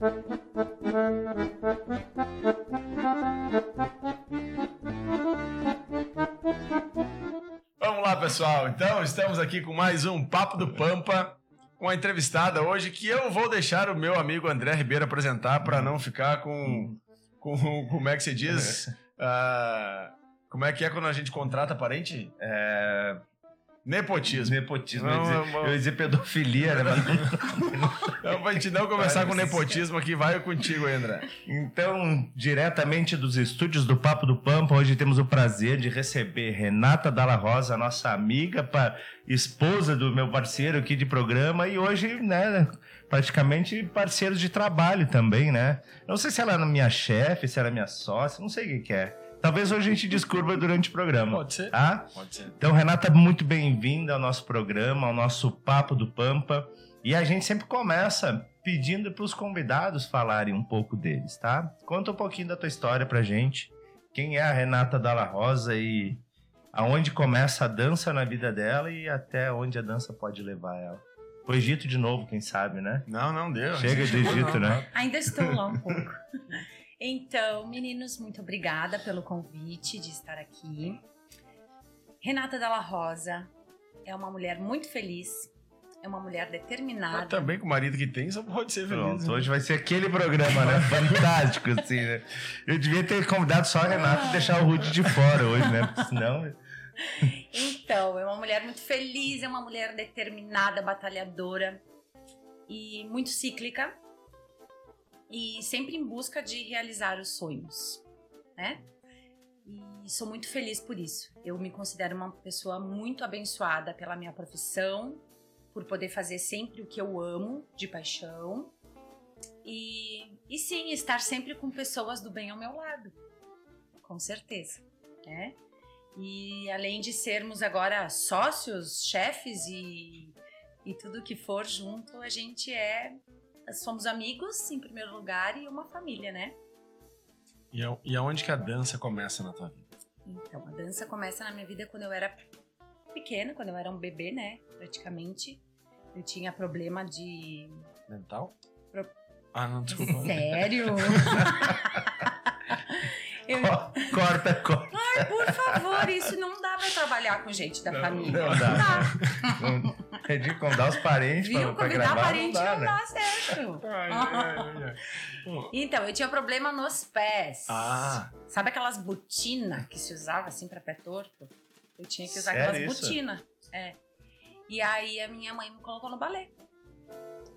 Vamos lá, pessoal. Então, estamos aqui com mais um Papo do Pampa com a entrevistada hoje que eu vou deixar o meu amigo André Ribeiro apresentar para não ficar com, com. Como é que se diz? Ah, como é que é quando a gente contrata parente? É, Nepotismo. nepotismo. Não, eu, ia dizer, eu ia dizer pedofilia, né? Mas pra gente não começar com nepotismo aqui, vai contigo, André. Então, diretamente dos estúdios do Papo do Pampa, hoje temos o prazer de receber Renata Dalla Rosa, nossa amiga, pa- esposa do meu parceiro aqui de programa, e hoje, né, praticamente parceiros de trabalho também, né? Não sei se ela é minha chefe, se ela é minha sócia, não sei o que, que é. Talvez hoje a gente descubra durante o programa. Pode ser. Tá? Pode ser. Então, Renata, muito bem-vinda ao nosso programa, ao nosso Papo do Pampa. E a gente sempre começa pedindo para os convidados falarem um pouco deles, tá? Conta um pouquinho da tua história pra gente. Quem é a Renata Dalla Rosa e aonde começa a dança na vida dela e até onde a dança pode levar ela. O Egito de novo, quem sabe, né? Não, não deu. Chega de Chegou, Egito, não. né? Ainda estou lá um pouco. Então, meninos, muito obrigada pelo convite de estar aqui. Renata Dalla Rosa é uma mulher muito feliz, é uma mulher Mas determinada. também com o marido que tem, só pode ser feliz. Pronto, né? hoje vai ser aquele programa, né? Fantástico, assim, né? Eu devia ter convidado só a Renata e deixar o Rude de fora hoje, né? Porque senão. Então, é uma mulher muito feliz, é uma mulher determinada, batalhadora e muito cíclica e sempre em busca de realizar os sonhos, né? E sou muito feliz por isso. Eu me considero uma pessoa muito abençoada pela minha profissão, por poder fazer sempre o que eu amo, de paixão. E, e sim, estar sempre com pessoas do bem ao meu lado. Com certeza, né? E além de sermos agora sócios, chefes e, e tudo que for junto, a gente é. Somos amigos, em primeiro lugar, e uma família, né? E, a- e aonde que a dança começa na tua vida? Então, a dança começa na minha vida quando eu era pequena, quando eu era um bebê, né? Praticamente. Eu tinha problema de. Mental? Pro- Ah, não, desculpa. Sério? eu... Corta, corta. Ai, por favor, isso não dá pra trabalhar com gente da família. Não dá. É de convidar os parentes Viu? pra, pra Convidar gravar, parente não dá, não né? dá certo. Ai, ai, ai. Então, eu tinha problema nos pés. Ah, Sabe aquelas botinas que se usava assim pra pé torto? Eu tinha que usar Sério aquelas isso? botinas. É. E aí a minha mãe me colocou no balé.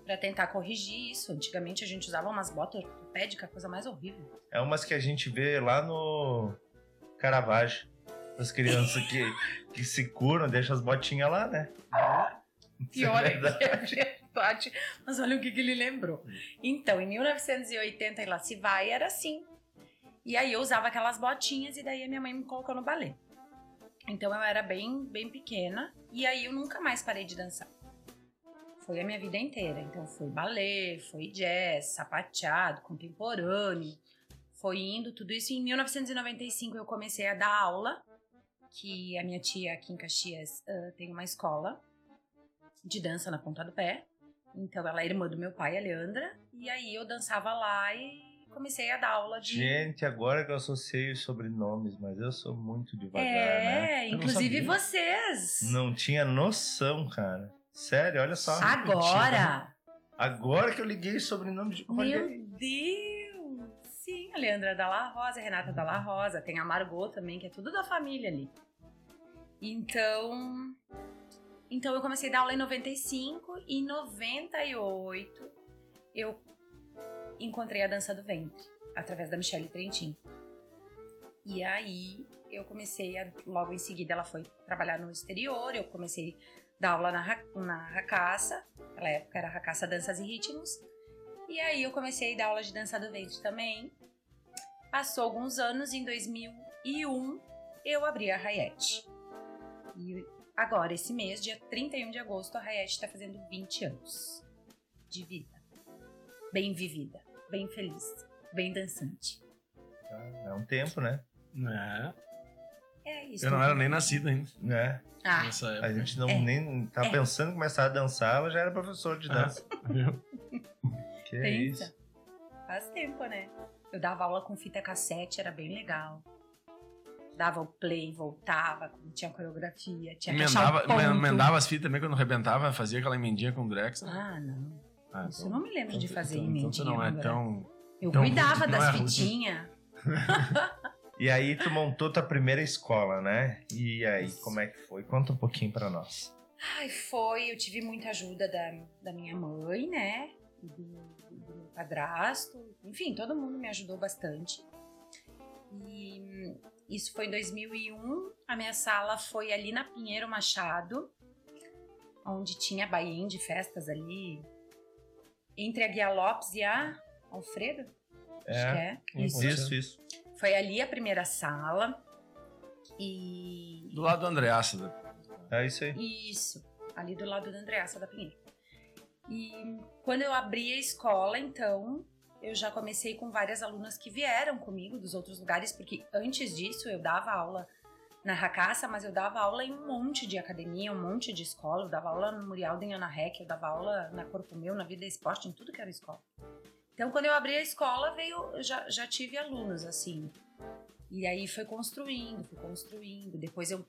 Pra tentar corrigir isso. Antigamente a gente usava umas botas ortopédicas, coisa mais horrível. É umas que a gente vê lá no Caravaggio. As crianças que, que se curam, deixam as botinhas lá, né? Pior Isso é verdade. que é verdade. Mas olha o que, que ele lembrou. Então, em 1980 e lá se vai, era assim. E aí eu usava aquelas botinhas e daí a minha mãe me colocou no balé. Então eu era bem, bem pequena e aí eu nunca mais parei de dançar. Foi a minha vida inteira. Então foi balé, foi jazz, sapateado, contemporâneo. Foi indo tudo isso. Em 1995 eu comecei a dar aula, que a minha tia aqui em Caxias ah, tem uma escola de dança na ponta do pé. Então ela é irmã do meu pai, a Leandra, e aí eu dançava lá e comecei a dar aula de Gente, agora que eu associei os sobrenomes, mas eu sou muito devagar, né? É, Eu não inclusive sabia. vocês. Não tinha noção, cara. Sério, olha só. Agora. Agora que eu liguei o sobrenome de. Meu. Deus! Sim, a Leandra Dalla Rosa, a Renata Dalla Rosa, tem a Margot também, que é tudo da família ali. Então. Então eu comecei a dar aula em 95 e em 98 eu encontrei a dança do ventre através da Michelle Trentin. E aí eu comecei a, logo em seguida ela foi trabalhar no exterior, eu comecei a dar aula na, na Racaça, naquela época era Racaça Danças e Ritmos. E aí eu comecei a dar aula de dança do ventre também. Passou alguns anos, em 2001 eu abri a Rayette. E agora, esse mês, dia 31 de agosto, a Rayette está fazendo 20 anos de vida. Bem vivida, bem feliz, bem dançante. É um tempo, né? É. É isso. Eu não era nem nascido ainda né? Ah, nessa A gente não É. nem tá É. pensando em começar a dançar, ela já era professor de Ah. dança. Que é isso. faz tempo, né? Eu dava aula com fita cassete, era bem legal. Dava o play, voltava, tinha coreografia, tinha que achar Emendava, o ponto. emendava as fitas também quando arrebentava, fazia aquela emendinha com o Drex. Ah, não. Ah, Isso eu não me lembro de fazer então, emendinha. então não é tão. Eu tão cuidava rude, das é fitinhas. E aí tu montou tua primeira escola, né? E aí, como é que foi? Conta um pouquinho pra nós. Ai, foi. Eu tive muita ajuda da, da minha mãe, né? Do, do meu padrasto. Enfim, todo mundo me ajudou bastante. E isso foi em 2001. A minha sala foi ali na Pinheiro Machado, onde tinha Baien de festas ali. Entre a Guia Lopes e a Alfredo? Acho que é. Isso. Isso, isso. Foi ali a primeira sala. E Do lado do Andreassa. né? É isso aí. Isso, ali do lado da Andreassa da Pinheiro. E quando eu abri a escola, então, eu já comecei com várias alunas que vieram comigo dos outros lugares, porque antes disso eu dava aula na Racaça, mas eu dava aula em um monte de academia, um monte de escola. Eu dava aula no Murialdo em Ana Rec, eu dava aula na Corpo Meu, na Vida Esporte, em tudo que era escola. Então, quando eu abri a escola, veio, já, já tive alunos, assim. E aí foi construindo, foi construindo. Depois eu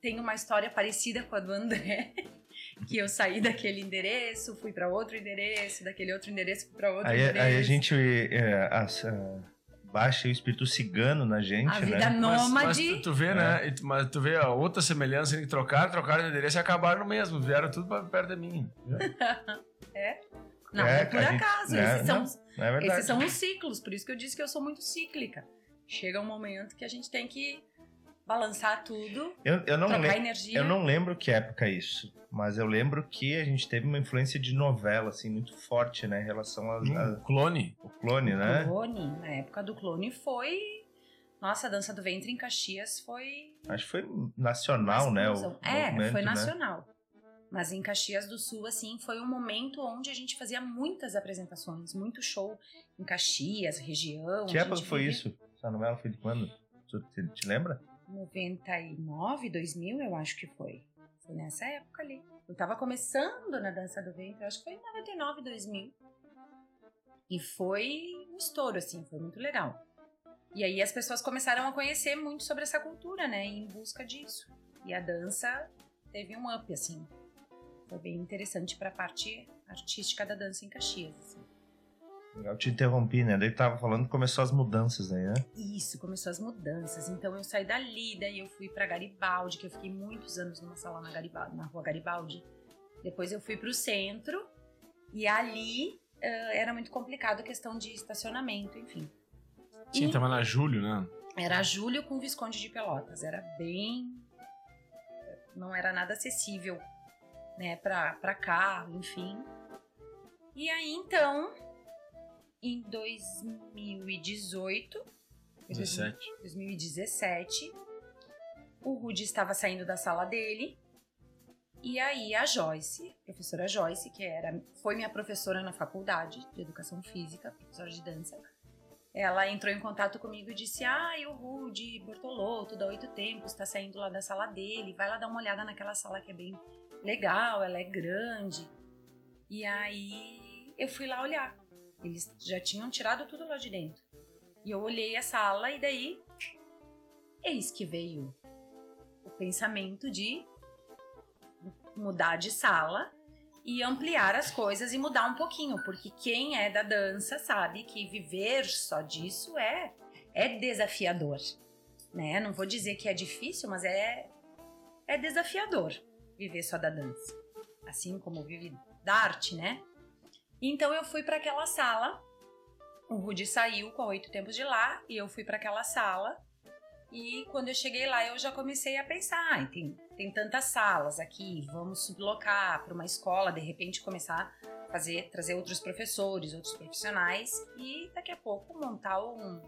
tenho uma história parecida com a do André, que eu saí daquele endereço, fui para outro endereço, daquele outro endereço fui para outro Aí, endereço. aí a gente é, as- ah, baixa o espírito cigano na gente, A né? vida Mas, nômade. mas tu, tu vê, né? E tu- Mas tu vê a outra semelhança em trocar, trocaram de endereço e acabaram no mesmo. Vieram tudo pra perto de mim. Não, É, é por a gente- acaso. né? Esses, são, Não é verdade. esses são os ciclos, por isso que eu disse que eu sou muito cíclica. Chega um momento que a gente tem que balançar tudo, Eu, eu, não trocar energia. eu não lembro que época é isso, mas eu lembro que a gente teve uma influência de novela, assim, muito forte, né? Em relação a- a- Hum, clone. ao clone, né? Clone, na época do clone foi. Nossa, a dança do ventre em Caxias foi. Acho que foi nacional, né? O é, foi né? nacional. Mas em Caxias do Sul, assim, foi um momento onde a gente fazia muitas apresentações, muito show em Caxias, região. Que a época foi vivia- isso? Essa novela foi de quando? Tu te, te lembra? 99, 2000, eu acho que foi. Foi nessa época ali. Eu tava começando na dança do ventre, acho que foi em 99, 2000. E foi um estouro, assim, foi muito legal. E aí as pessoas começaram a conhecer muito sobre essa cultura, né? Em busca disso. E a dança teve um up, assim. Foi bem interessante pra parte artística da dança em Caxias, assim. Eu te interrompi, né? Daí tava falando que começou as mudanças aí, né? Isso, começou as mudanças. Então eu saí dali, daí eu fui pra Garibaldi, que eu fiquei muitos anos numa sala na Garibaldi, na rua Garibaldi. Depois eu fui pro centro e ali eh, era muito complicado a questão de estacionamento, enfim. Sim, E tava na Júlio, né? Era Júlio com Visconde de Pelotas, era bem não era nada acessível, né, pra, pra carro, enfim. E aí então, em 2018, 17. 2017, o Rudy estava saindo da sala dele. E aí a Joyce, professora Joyce, que era, foi minha professora na faculdade de educação física, professora de dança, ela entrou em contato comigo e disse: Ah, o Rudy Bortolotto, da Oito Tempos, está saindo lá da sala dele, vai lá dar uma olhada naquela sala que é bem legal, ela é grande. E aí eu fui lá olhar. Eles já tinham tirado tudo lá de dentro. E eu olhei a sala e daí eis que veio o pensamento de mudar de sala e ampliar as coisas e mudar um pouquinho, porque quem é da dança sabe que viver só disso é é desafiador, né? Não vou dizer que é difícil, mas é é desafiador viver só da dança, assim como vive da arte, né? Então eu fui para aquela sala. O Rudy saiu com oito tempos de lá e eu fui para aquela sala. E quando eu cheguei lá, eu já comecei a pensar: ah, tem, tem tantas salas aqui, vamos sublocar para uma escola, de repente começar a fazer, trazer outros professores, outros profissionais e daqui a pouco montar um,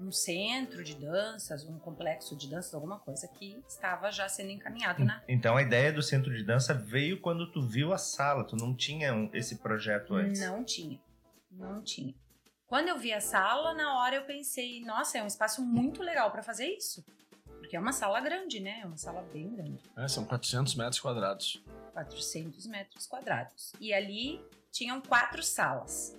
um centro de danças, um complexo de danças, alguma coisa que estava já sendo encaminhado na, Então a ideia do centro de dança veio quando tu viu a sala, tu não tinha um- esse projeto antes. Não tinha. Não tinha. Quando eu vi a sala, na hora eu pensei, nossa, é um espaço muito legal para fazer isso. Porque é uma sala grande, né? É uma sala bem grande. É, são 400 metros quadrados. 400 metros quadrados. E ali tinham quatro salas.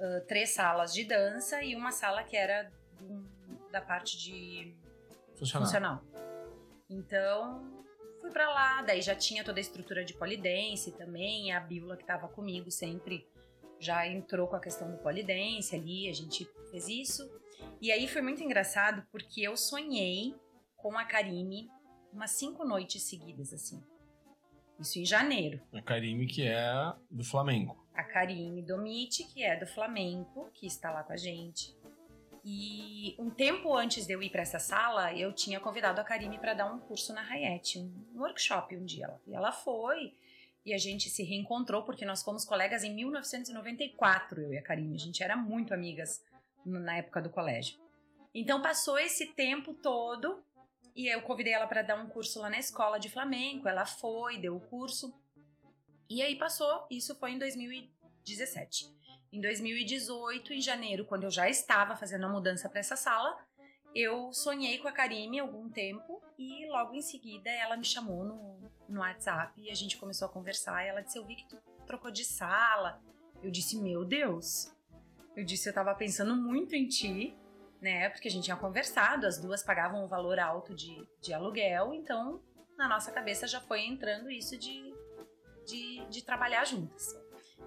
uh, três salas de dança e uma sala que era do, da parte de Funcional. funcional. Então, fui pra lá, daí já tinha toda a estrutura de polidense também, a Bíblia que tava comigo sempre já entrou com a questão do polidense ali, a gente fez isso. E aí foi muito engraçado porque eu sonhei com a Karine umas cinco noites seguidas, assim. Isso em janeiro. A Karime, que é do Flamengo. A Karine Domiti, que é do Flamengo, que está lá com a gente. E um tempo antes de eu ir para essa sala, eu tinha convidado a Karine para dar um curso na Hayat, um workshop um dia. E ela foi, e a gente se reencontrou, porque nós fomos colegas em 1994, eu e a Karine. A gente era muito amigas na época do colégio. Então passou esse tempo todo e eu convidei ela para dar um curso lá na escola de flamenco. Ela foi, deu o curso. E aí passou, isso foi em 2017. Em 2018, em janeiro, quando eu já estava fazendo a mudança para essa sala, eu sonhei com a Karime algum tempo e logo em seguida ela me chamou no, no WhatsApp e a gente começou a conversar. Ela disse: Eu vi que tu trocou de sala. Eu disse: Meu Deus. Eu disse: Eu tava pensando muito em ti, né? Porque a gente tinha conversado, as duas pagavam um valor alto de, de aluguel, então na nossa cabeça já foi entrando isso de, de, de trabalhar juntas.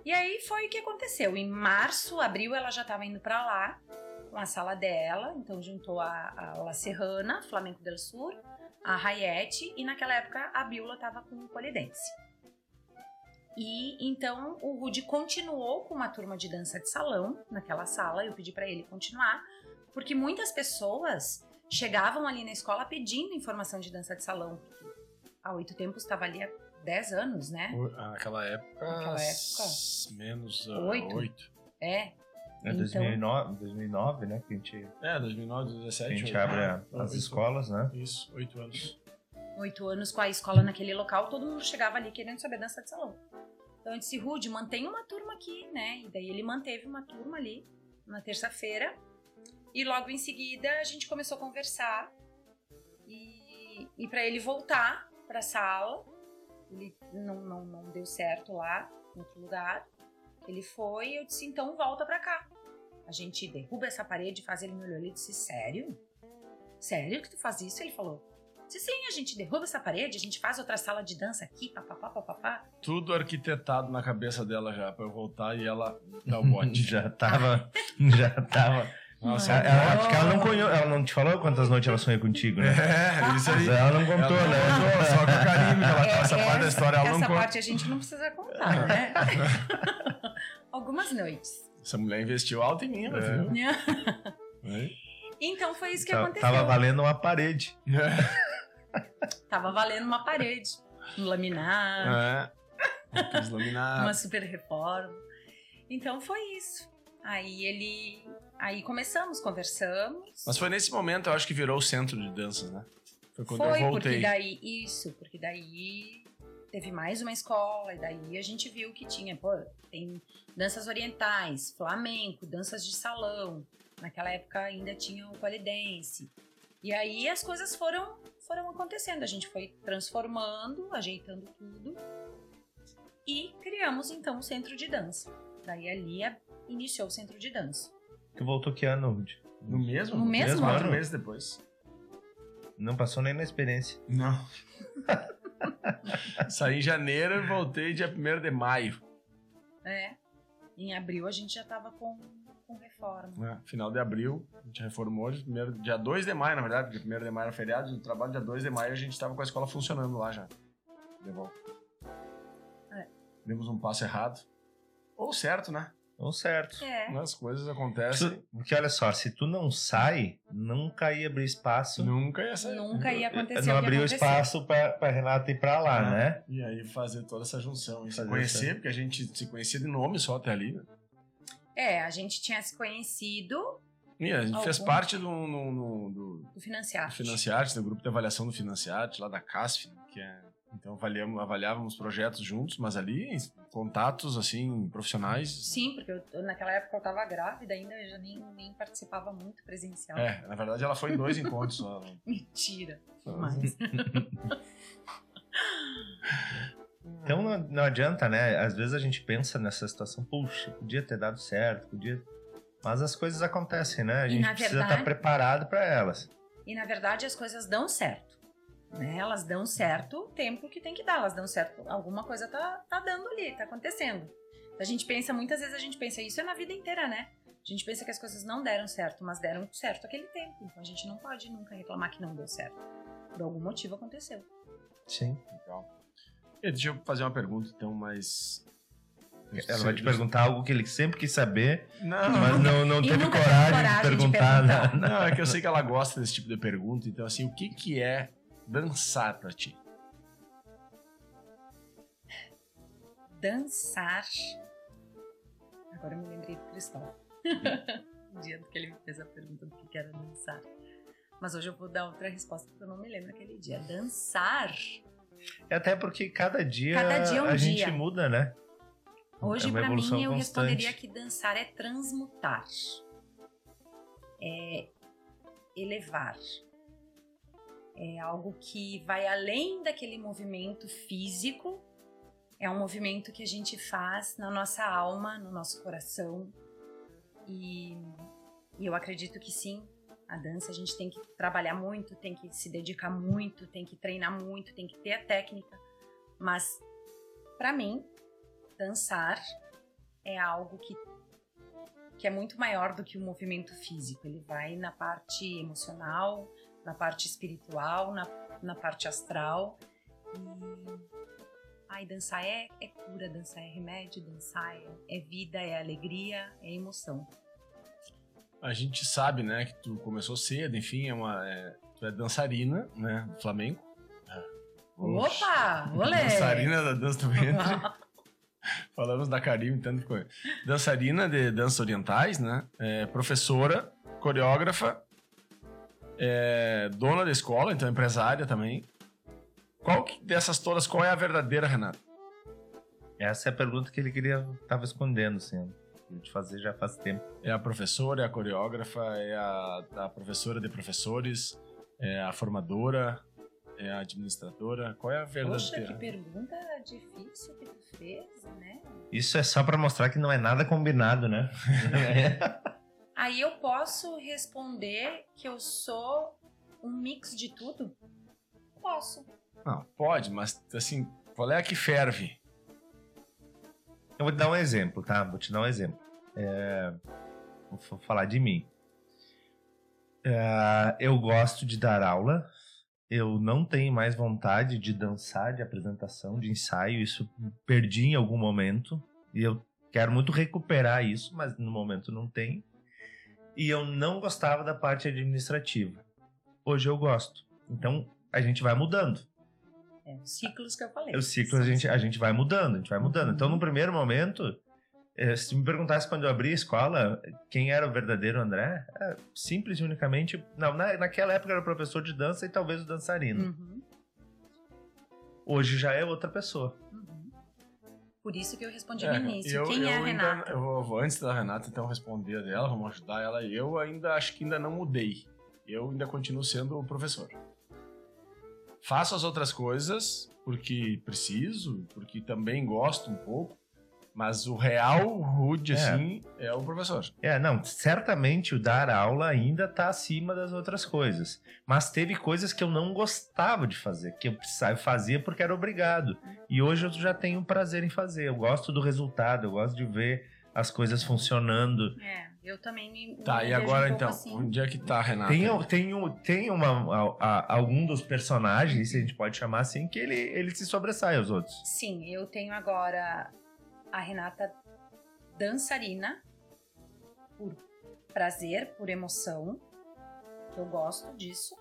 E aí foi o que aconteceu. Em março, abril, ela já estava indo para lá com a sala dela, então juntou a, a La Serrana, Flamengo del Sur, a Hayete e naquela época a Biola estava com o Polidense. E então o Rudy continuou com uma turma de dança de salão naquela sala, eu pedi para ele continuar, porque muitas pessoas chegavam ali na escola pedindo informação de dança de salão, porque oito tempos estava ali há 10 anos, né? Naquela época, Naquela época? menos uh, Oito? oito. É. É Então- 2009, 2009, né? Que a gente, É, 2009, 2017. a gente abre a- Ah, as oito. escolas, né? Isso, oito anos. oito anos com a escola naquele local, todo mundo chegava ali querendo saber dança de salão. Então eu disse, Rude, mantém uma turma aqui, né? E daí ele manteve uma turma ali na terça-feira. E logo em seguida a gente começou a conversar. E, e para ele voltar pra sala, ele não, não, não deu certo lá, em outro lugar. Ele foi e eu disse, então volta pra cá. A gente derruba essa parede, faz ele me olhou e disse, sério? Sério que tu faz isso? Ele falou, disse, sim, a gente derruba essa parede, a gente faz outra sala de dança aqui, papapá, papapá. Tudo arquitetado na cabeça dela já, pra eu voltar e ela dar o bote. já tava. já tava. Nossa, Ela, ela- acho que ela não, ela não te falou quantas noites ela sonha contigo, né? É, isso aí. Ela não contou, Ela né? não contou, só com a Karine, que ela, É, essa parte da história ela não essa conta. parte a gente não precisa contar, né? Algumas noites. Essa mulher investiu alto em mim, É. viu? É. Então foi isso que Ta- aconteceu. Tava valendo uma parede. Tava valendo uma parede, um laminar, É. Quis laminar. uma super reforma. Então foi isso. Aí ele. Aí começamos, conversamos. Mas foi nesse momento, eu acho que virou o centro de danças, né? Foi quando foi eu porque voltei. daí. Isso, porque daí teve mais uma escola, e daí a gente viu que tinha, pô, tem danças orientais, flamenco, danças de salão. Naquela época ainda tinha o polidense. E aí as coisas foram, foram acontecendo. A gente foi transformando, ajeitando tudo. E criamos então o centro de dança. Daí ali iniciou o centro de dança. Tu voltou que ano, Rudy? No mesmo? No mesmo Quatro ano? meses depois. Não passou nem na experiência. Não. Saí em janeiro e voltei dia 1 de maio. É. Em abril a gente já tava com, com reforma. né? Final de abril, a gente reformou. Primeiro, dia 2 de maio, na verdade, porque 1 de maio era feriado, no trabalho, dia 2 de maio a gente estava com a escola funcionando lá já. De volta. É. Demos um passo errado. Ou certo, né? Ou certo. É. As coisas acontecem. Tu- Porque olha só, se tu não sai, nunca ia abrir espaço. Nunca ia sair. Nunca ia acontecer não abriu espaço pra, pra Renata ir pra lá, Ah. né? E aí fazer toda essa junção. E se conhecer, essa- porque a gente se conhecia de nome só até ali. Né? É, a gente tinha se conhecido E a gente fez parte do, no- no- do, do Financiar. do Financiarte, do grupo de avaliação do Financiarte, lá da CASF, que é. Então avaliamos, avaliávamos projetos juntos, mas ali contatos assim profissionais. Sim, porque eu- naquela época eu tava grávida ainda, eu já nem, nem participava muito presencial. É, na verdade ela foi em dois encontros só. Mentira. Só- Mas. Então não, não adianta, né? Às vezes a gente pensa nessa situação, puxa, podia ter dado certo, podia. Mas as coisas acontecem, né? A E, gente precisa verdade- estar preparado para elas. E na verdade as coisas dão certo. Né? Elas dão certo o tempo que tem que dar. Elas dão certo. Alguma coisa tá, tá dando ali, tá acontecendo. A gente pensa, muitas vezes a gente pensa, isso é na vida inteira, né? A gente pensa que as coisas não deram certo, mas deram certo aquele tempo. Então a gente não pode nunca reclamar que não deu certo. Por algum motivo aconteceu. Sim. Legal. E deixa eu fazer uma pergunta, então, mais. Ela vai te perguntar algo que ele sempre quis saber, Não, mas não, não teve coragem, coragem de de perguntar. né? perguntar. não, é que eu sei que ela gosta desse tipo de pergunta. Então, assim, o que, que é dançar pra ti? Dançar. Agora eu me lembrei do Cristóvão. o dia que ele me fez a pergunta do que era dançar. Mas hoje eu vou dar outra resposta porque eu não me lembro aquele dia. Dançar. É Até porque cada dia, Cada dia é um a dia. gente muda, né? Hoje, É evolução mim, eu constante. responderia que dançar é transmutar. É elevar. É algo que vai além daquele movimento físico. É um movimento que a gente faz na nossa alma, no nosso coração. E, e eu acredito que sim, a dança a gente tem que trabalhar muito, tem que se dedicar muito, tem que treinar muito, tem que ter a técnica. Mas, pra mim, dançar é algo que, que é muito maior do que o movimento físico. Ele vai na parte emocional, na parte espiritual, na, na parte astral. E. Ai, dançar é, é cura, dançar é remédio, dançar é, é vida, é alegria, é emoção. A gente sabe, né, que tu começou cedo, enfim, é uma. é- tu é dançarina, né? Do flamenco. Opa! Olé! Dançarina da dança do ventre. Falamos da Karim, tanto coisa. Dançarina de danças orientais, né? É, professora, coreógrafa, é, dona da escola, então empresária também. Qual que- dessas todas, qual é a verdadeira, Renata? Essa é a pergunta que ele queria tava escondendo, assim. Queria te fazer já faz tempo. É a professora, é a coreógrafa, é a, a professora de professores, é a formadora, é a administradora. Qual é a Poxa, que verdadeira? pergunta difícil que tu fez, né? Isso é só pra mostrar que não é nada combinado, né? Aí eu posso responder que eu sou um mix de tudo? Posso. Não, pode, mas assim, qual é a que ferve? Eu vou te dar um exemplo, tá? Vou te dar um exemplo. É, Vou falar de mim. É, Eu gosto de dar aula. Eu não tenho mais vontade de dançar, de apresentação, de ensaio. Isso perdi em algum momento. E eu quero muito recuperar isso, mas no momento não tenho. E eu não gostava da parte administrativa. Hoje eu gosto. Então a gente vai mudando. É, os ciclos que eu falei. É o ciclo, a gente, a gente vai mudando, a gente vai mudando. Então, no primeiro momento, eh, se me perguntasse quando eu abri a escola quem era o verdadeiro André, é, simples e unicamente. Não, na, naquela época era professor de dança e talvez o dançarino. Uhum, Hoje já é outra pessoa. uhum. Por isso que eu respondi É, no início. eu- Quem é a eu ainda- Renata? eu vou, vou antes da Renata então responder a dela, vamos ajudar ela. Eu ainda acho que ainda não mudei. Eu ainda continuo sendo o professor. Faço as outras coisas porque preciso, porque também gosto um pouco, mas o real rude É. assim é o professor. É, não, certamente o dar aula ainda tá acima das outras coisas. Mas teve coisas que eu não gostava de fazer, que eu precisava, fazia porque era obrigado. E hoje eu já tenho prazer em fazer. Eu gosto do resultado, eu gosto de ver as coisas funcionando. É, eu também me. Tá, me e agora um então, assim. onde é que tá a Renata? Tem, tem, tem uma, a- a- algum dos personagens, se a gente pode chamar assim, que ele, ele se sobressai aos outros. Sim, eu tenho agora a Renata dançarina por prazer, por emoção, eu gosto disso.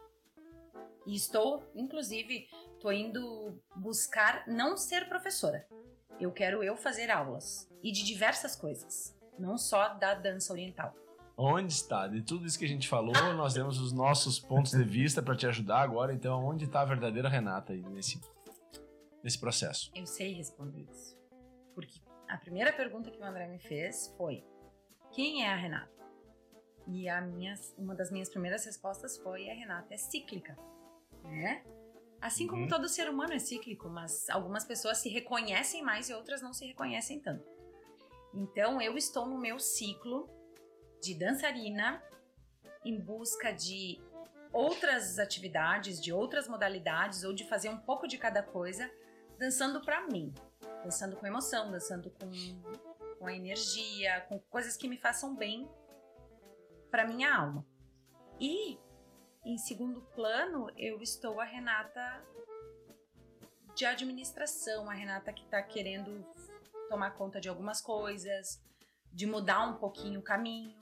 E estou, inclusive, tô indo buscar não ser professora. Eu quero eu fazer aulas e de diversas coisas, não só da dança oriental. Onde está? De tudo isso que a gente falou, nós demos os nossos pontos de vista para te ajudar agora. Então, onde está a verdadeira Renata aí nesse, nesse processo? Eu sei responder isso. Porque a primeira pergunta que o André me fez foi: quem é a Renata? E a minha, uma das minhas primeiras respostas foi: a Renata é cíclica, né? Assim como Uhum. todo ser humano é cíclico, mas algumas pessoas se reconhecem mais e outras não se reconhecem tanto. Então eu estou no meu ciclo de dançarina em busca de outras atividades, de outras modalidades ou de fazer um pouco de cada coisa, dançando pra mim, dançando com emoção, dançando com, com a energia, com coisas que me façam bem pra minha alma. E em segundo plano, eu estou a Renata de administração, a Renata que tá querendo tomar conta de algumas coisas, de mudar um pouquinho o caminho,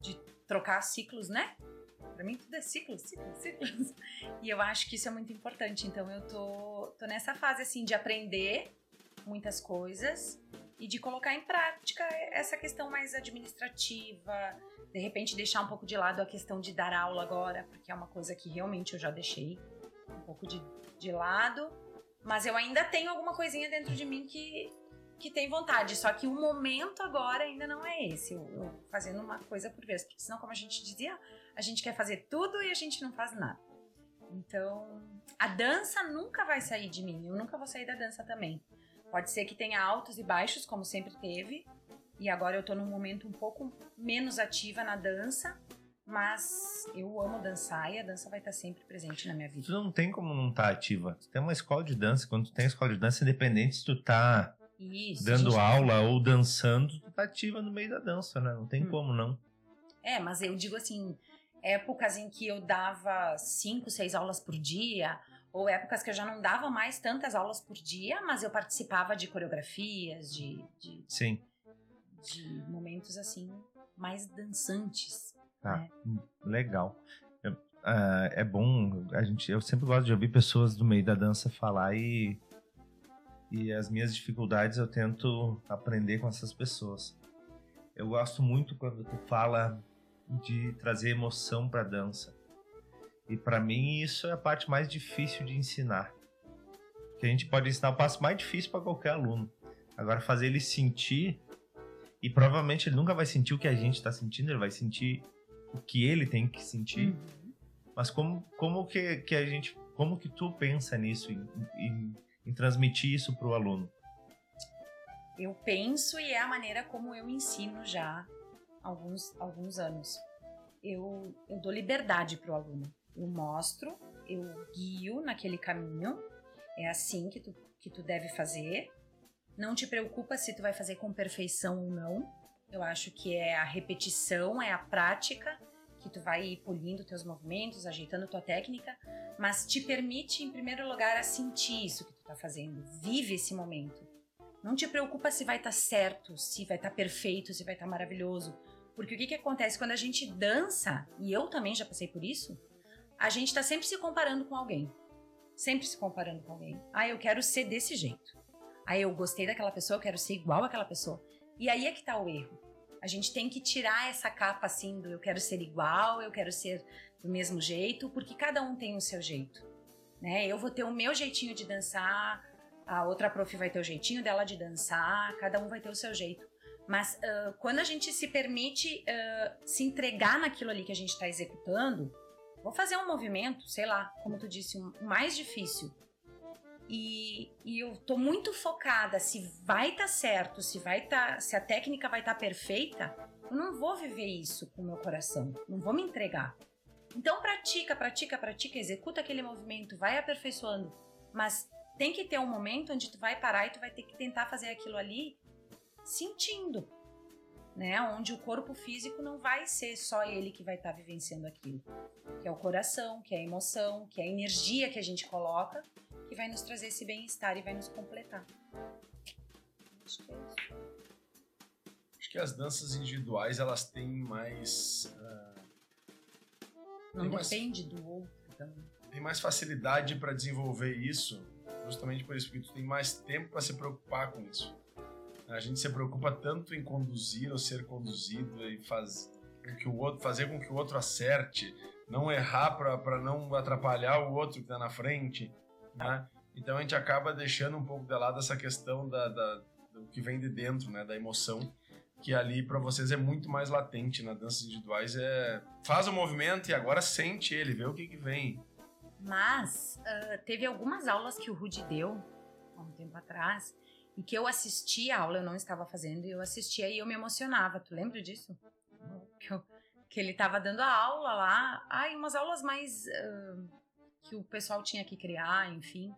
de trocar ciclos, né? Pra mim tudo é ciclos, ciclos, ciclos. E eu acho que isso é muito importante. Então eu tô, tô nessa fase assim de aprender muitas coisas e de colocar em prática essa questão mais administrativa, de repente deixar um pouco de lado a questão de dar aula agora, porque é uma coisa que realmente eu já deixei um pouco de, de lado, mas eu ainda tenho alguma coisinha dentro de mim que, que tem vontade, só que o momento agora ainda não é esse, eu, eu fazendo uma coisa por vez, porque senão, como a gente dizia, a gente quer fazer tudo e a gente não faz nada. Então, a dança nunca vai sair de mim, eu nunca vou sair da dança também. Pode ser que tenha altos e baixos, como sempre teve, e agora eu tô num momento um pouco menos ativa na dança, mas eu amo dançar e a dança vai estar sempre presente na minha vida. Tu não tem como não estar ativa. Tu tem uma escola de dança, quando tu tem escola de dança, independente se tu tá Isso. dando aula ou dançando, tu tá ativa no meio da dança, né? Não tem Hum. como não. É, mas eu digo assim, épocas em que eu dava cinco, seis aulas por dia, ou épocas que eu já não dava mais tantas aulas por dia, mas eu participava de coreografias, de, de, Sim. de momentos assim, mais dançantes. Tá. É. Hum, Legal. Eu- ah, é bom, a gente, eu sempre gosto de ouvir pessoas do meio da dança falar e, e as minhas dificuldades eu tento aprender com essas pessoas. Eu gosto muito quando tu fala de trazer emoção pra dança. E pra mim isso é a parte mais difícil de ensinar. Que a gente pode ensinar o passo mais difícil pra qualquer aluno. Agora fazer ele sentir e provavelmente ele nunca vai sentir o que a gente tá sentindo, ele vai sentir o que ele tem que sentir. Uhum. Mas como, como que, que a gente. Como que tu pensa nisso, em, em- em transmitir isso pro aluno? Eu penso e é a maneira como eu ensino já alguns, alguns anos. Eu, eu dou liberdade para o aluno. Eu mostro, eu guio naquele caminho. É assim que tu, que tu deve fazer. Não te preocupa se tu vai fazer com perfeição ou não. Eu acho que é a repetição, é a prática que tu vai polindo teus movimentos, ajeitando tua técnica, mas te permite, em primeiro lugar, a sentir isso que tu tá fazendo. Vive esse momento. Não te preocupa se vai estar certo, se vai estar perfeito, se vai estar maravilhoso. Porque o que, que acontece quando a gente dança, e eu também já passei por isso, a gente está sempre se comparando com alguém. Sempre se comparando com alguém. Ah, eu quero ser desse jeito. Ah, eu gostei daquela pessoa, eu quero ser igual àquela pessoa. E aí é que tá o erro. A gente tem que tirar essa capa assim do eu quero ser igual, eu quero ser do mesmo jeito, porque cada um tem o seu jeito. Né? Eu vou ter o meu jeitinho de dançar, a outra prof vai ter o jeitinho dela de dançar, cada um vai ter o seu jeito. Mas ah, quando a gente se permite ah, se entregar naquilo ali que a gente está executando, vou fazer um movimento, sei lá, como tu disse, um mais difícil. E, e eu tô muito focada se vai estar certo, se vai tá, se a técnica vai estar perfeita, eu não vou viver isso com o meu coração, não vou me entregar. Então pratica, pratica, pratica, executa aquele movimento, vai aperfeiçoando, mas tem que ter um momento onde tu vai parar e tu vai ter que tentar fazer aquilo ali sentindo, né? Onde o corpo físico não vai ser só ele que vai estar vivenciando aquilo, que é o coração, que é a emoção, que é a energia que a gente coloca, que vai nos trazer esse bem-estar e vai nos completar. Acho que é isso. Acho que as danças individuais elas têm mais ah, Não Tem mais- depende do outro também. tem mais facilidade para desenvolver isso, justamente por isso, porque tu tem mais tempo para se preocupar com isso. A gente se preocupa tanto em conduzir ou ser conduzido e faz, que o outro, fazer com que o outro acerte, não errar para não atrapalhar o outro que está na frente, né? Então a gente acaba deixando um pouco de lado essa questão da, da- do que vem de dentro, né? Da emoção, que ali para vocês é muito mais latente. Na danças individuais é faz o movimento e agora sente ele, vê o que que vem. Mas ah, teve algumas aulas que o Rudy deu há um tempo atrás e que eu assisti a aula, eu não estava fazendo, e eu assistia e eu me emocionava. Tu lembra disso? Que, eu- que ele estava dando a aula lá, ai, umas aulas mais ah, que o pessoal tinha que criar, enfim.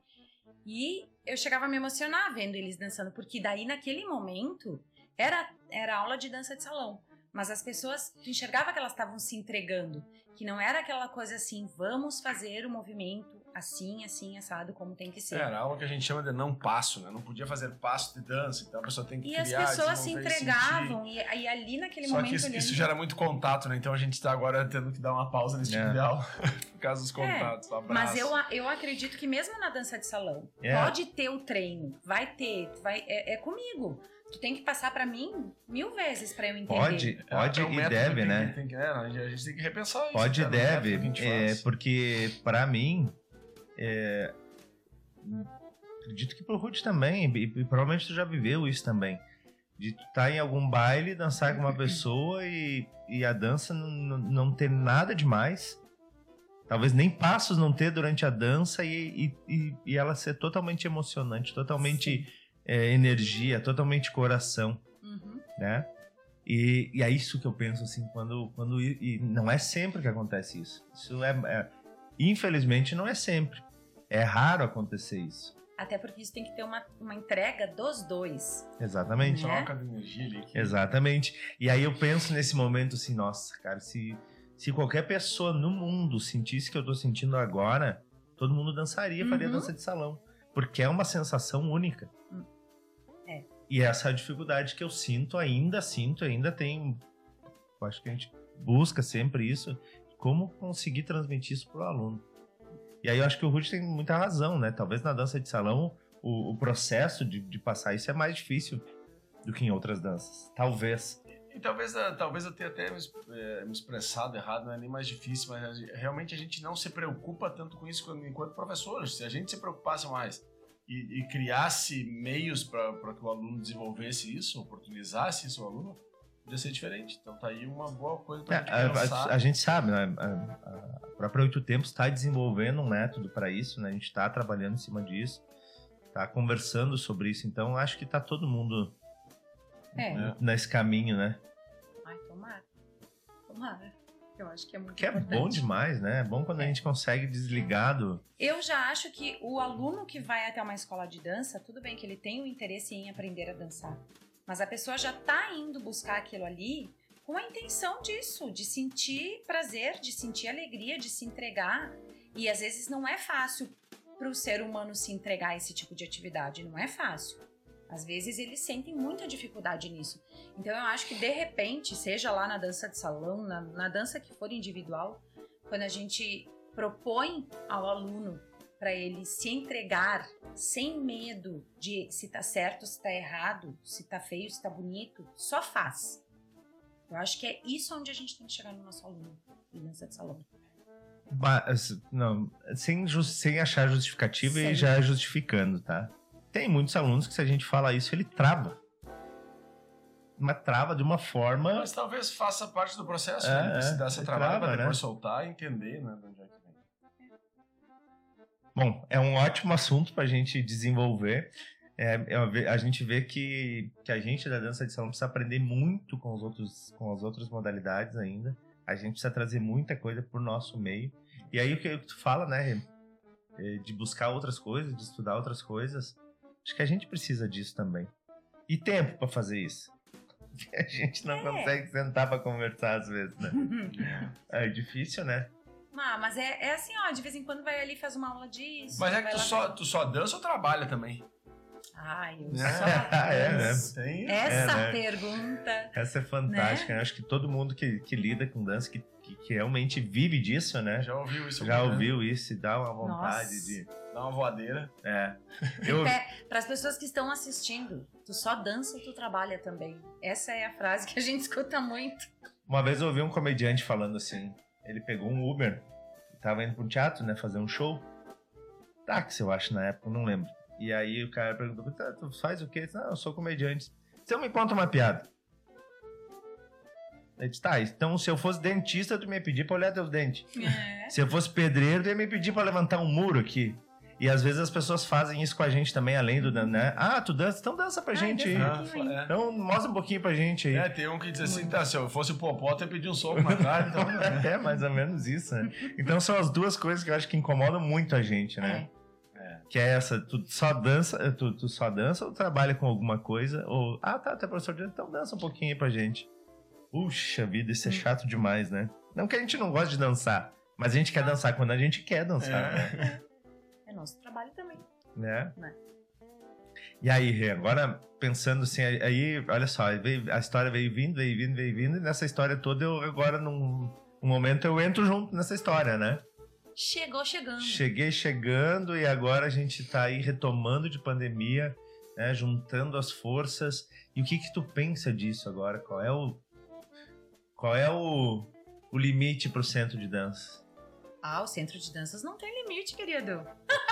E eu chegava a me emocionar vendo eles dançando, porque daí naquele momento era, era aula de dança de salão. Mas as pessoas, tu enxergava que elas estavam se entregando. Que não era aquela coisa assim, vamos fazer o movimento assim, assim, assado, como tem que ser. Era algo que a gente chama de não passo, né? Não podia fazer passo de dança, então a pessoa tem que E criar, as pessoas se e entregavam, e, e ali naquele Só momento. que isso, ali, isso gera muito contato, né? Então a gente tá agora tendo que dar uma pausa nesse tipo É. aula. Por causa dos contatos. Um abraço. Mas eu, eu acredito que mesmo na dança de salão, É. pode ter o treino, vai ter, vai, é, é comigo. Tu tem que passar pra mim mil vezes pra eu entender. Pode, É, pode é um e deve, que né? tem que- é, a gente tem que repensar isso. Pode e deve, é, porque pra mim, é, acredito que pro Ruth também, e, e provavelmente tu já viveu isso também, de tu estar em algum baile, dançar com uma pessoa e, e a dança não, ter nada demais, talvez nem passos não ter durante a dança e, e, e- ela ser totalmente emocionante, totalmente é, energia, totalmente coração Uhum. né? E, e é isso que eu penso assim, quando, quando e e não é sempre que acontece isso. Isso é, é- infelizmente não é sempre. É raro acontecer isso. Até porque isso tem que ter uma, uma entrega dos dois. Exatamente. Né? Troca de energia ali. Exatamente. E aí eu penso nesse momento assim, nossa, cara, se, se qualquer pessoa no mundo sentisse o que eu tô sentindo agora, todo mundo dançaria, faria Uhum. dança de salão. Porque é uma sensação única. Hum. É. E essa é a dificuldade que eu sinto, ainda sinto, ainda tem. Eu acho que a gente busca sempre isso, como conseguir transmitir isso pro aluno. E aí eu acho que o Ruth tem muita razão, né? Talvez na dança de salão o, o processo de, de passar isso é mais difícil do que em outras danças. Talvez. E talvez, ah, talvez eu tenha até me, eh, me expressado errado, não é nem mais difícil, mas realmente a gente não se preocupa tanto com isso enquanto professores. Se a gente se preocupasse mais e, e criasse meios para que o aluno desenvolvesse isso, oportunizasse isso ao aluno, podia ser diferente. Então tá aí uma boa coisa É, pra gente a, pensar. a- a gente sabe, né? A, a- a própria Oito Tempos está desenvolvendo um método para isso, né? A gente está trabalhando em cima disso, está conversando sobre isso. Então acho que está todo mundo É. nesse caminho, né? Ai, tomara. Tomara. Eu acho que é muito Que é importante. bom demais, né? É bom quando a É. gente consegue desligado. Eu já acho que o aluno que vai até uma escola de dança, tudo bem que ele tem o interesse em aprender a dançar, mas a pessoa já tá indo buscar aquilo ali com a intenção disso, de sentir prazer, de sentir alegria, de se entregar. E às vezes não é fácil para o ser humano se entregar a esse tipo de atividade, não é fácil. Às vezes eles sentem muita dificuldade nisso. Então eu acho que de repente, seja lá na dança de salão, na, na dança que for individual, quando a gente propõe ao aluno para ele se entregar sem medo de se tá certo, se tá errado, se tá feio, se tá bonito, só faz. Eu acho que é isso onde a gente tem que chegar no nosso aluno em dança de salão. Mas, não, sem, sem achar justificativa e Sem. já justificando, tá? Tem muitos alunos que se a gente fala isso, ele trava. Mas trava de uma forma. Mas talvez faça parte do processo, É, né? Ele se dar essa é, trabalho trava, para depois né? soltar e entender, né? De onde é que. Bom, é um ótimo assunto para a gente desenvolver. É, é, a gente vê que, que a gente da dança de salão precisa aprender muito com, os outros, com as outras modalidades ainda. A gente precisa trazer muita coisa pro nosso meio. E aí o que tu fala, né, é, de buscar outras coisas, de estudar outras coisas, acho que a gente precisa disso também. E tempo para fazer isso. A gente não É. consegue sentar para conversar às vezes, né? É difícil, né? Ah, mas é, é assim, ó, de vez em quando vai ali e faz uma aula disso. Mas é que tu só, tu só dança ou trabalha também? Ai, eu É, só é, né? danço. Tem. Essa É, né? pergunta. Essa é fantástica. né? Acho que todo mundo que, que lida com dança, que, que, que realmente vive disso, né? Já ouviu isso? Já ouviu isso e dá uma vontade Nossa. de. Dá uma voadeira. É. Eu, Para as pessoas que estão assistindo, tu só dança ou tu trabalha também? Essa é a frase que a gente escuta muito. uma vez eu ouvi um comediante falando assim: ele pegou um Uber, tava indo pra um teatro, né? Fazer um show. Táxi, eu acho, na época, não lembro. E aí o cara perguntou: tá, tu faz o quê? Ele disse, Não, eu sou comediante. Então me conta uma piada. Aí disse, tá, então se eu fosse dentista, tu me ia pedir pra olhar teus dentes. É. Se eu fosse pedreiro, tu ia me pedir pra levantar um muro aqui. E às vezes as pessoas fazem isso com a gente também, além do, né? Ah, tu dança? Então dança pra Ai, gente aí. Ah, é. Então mostra um pouquinho pra gente aí. É, tem um que diz assim, tá, se eu fosse o Popó, eu ia pedir um soco na cara, então... É, mais ou menos isso, né? Então são as duas coisas que eu acho que incomodam muito a gente, né? É. Que é essa, tu só dança, tu, tu só dança ou trabalha com alguma coisa, ou, ah, tá, tu é professor de então dança um pouquinho aí pra gente. Puxa vida, isso é chato demais, né? Não que a gente não goste de dançar, mas a gente quer dançar quando a gente quer dançar, né? É nosso trabalho também. né? Né. E aí, Rê, agora pensando assim, aí, olha só, a história veio vindo, veio vindo, veio vindo, e nessa história toda eu agora num, momento eu entro junto nessa história, né? Chegou chegando. Cheguei chegando e agora a gente tá aí retomando de pandemia, né, juntando as forças. E o que que tu pensa disso agora? Qual é o qual é o, o limite pro centro de dança? Ah, o centro de danças não tem limite, querido.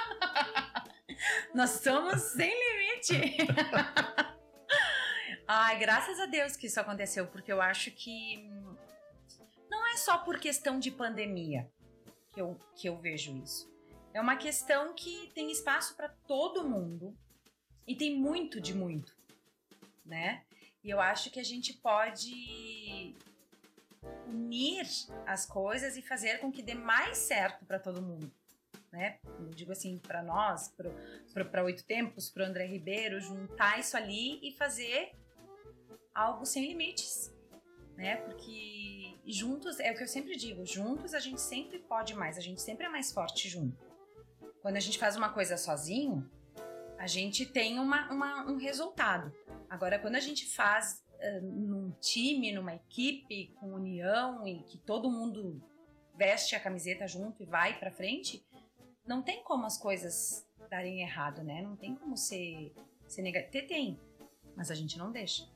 Nós estamos sem limite. Ai, graças a Deus que isso aconteceu, porque eu acho que não é só por questão de pandemia que eu, que eu vejo isso. É uma questão que tem espaço para todo mundo e tem muito de muito, né? E eu acho que a gente pode unir as coisas e fazer com que dê mais certo para todo mundo, né? Digo assim, para nós, para Oito Tempos, para André Ribeiro, juntar isso ali e fazer algo sem limites, né? Porque juntos, é o que eu sempre digo, juntos a gente sempre pode mais, a gente sempre é mais forte junto. Quando a gente faz uma coisa sozinho, a gente tem uma, uma- um resultado. Agora, quando a gente faz eh, num time, numa equipe, com união e que todo mundo veste a camiseta junto e vai pra frente, não tem como as coisas darem errado, né? Não tem como ser, ser negativo. Tem, mas a gente não deixa.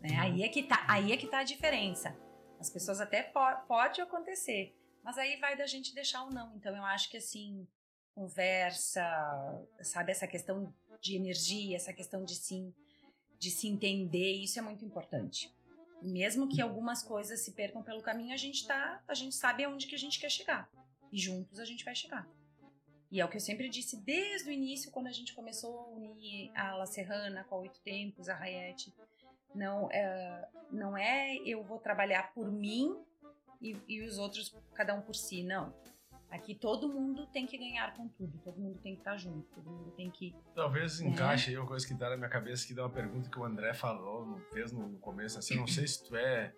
Né? Aí, é que tá, aí é que tá a diferença. As pessoas até po pode acontecer, mas aí vai da gente deixar ou não. Então eu acho que assim, conversa, sabe, essa questão de energia, essa questão de sim, de se entender, isso é muito importante. Mesmo que algumas coisas se percam pelo caminho, a gente tá, a gente sabe aonde que a gente quer chegar. E juntos a gente vai chegar. E é o que eu sempre disse desde o início, quando a gente começou a unir a La Serrana com a Oito Tempos, a Rayette. Não, é, não é eu vou trabalhar por mim e, e os outros, cada um por si, não. Aqui todo mundo tem que ganhar com tudo, todo mundo tem que estar junto, todo mundo tem que. Talvez É. encaixe aí uma coisa que tá na minha cabeça, que dá uma pergunta que o André falou, fez no, no começo, assim, não sei se tu é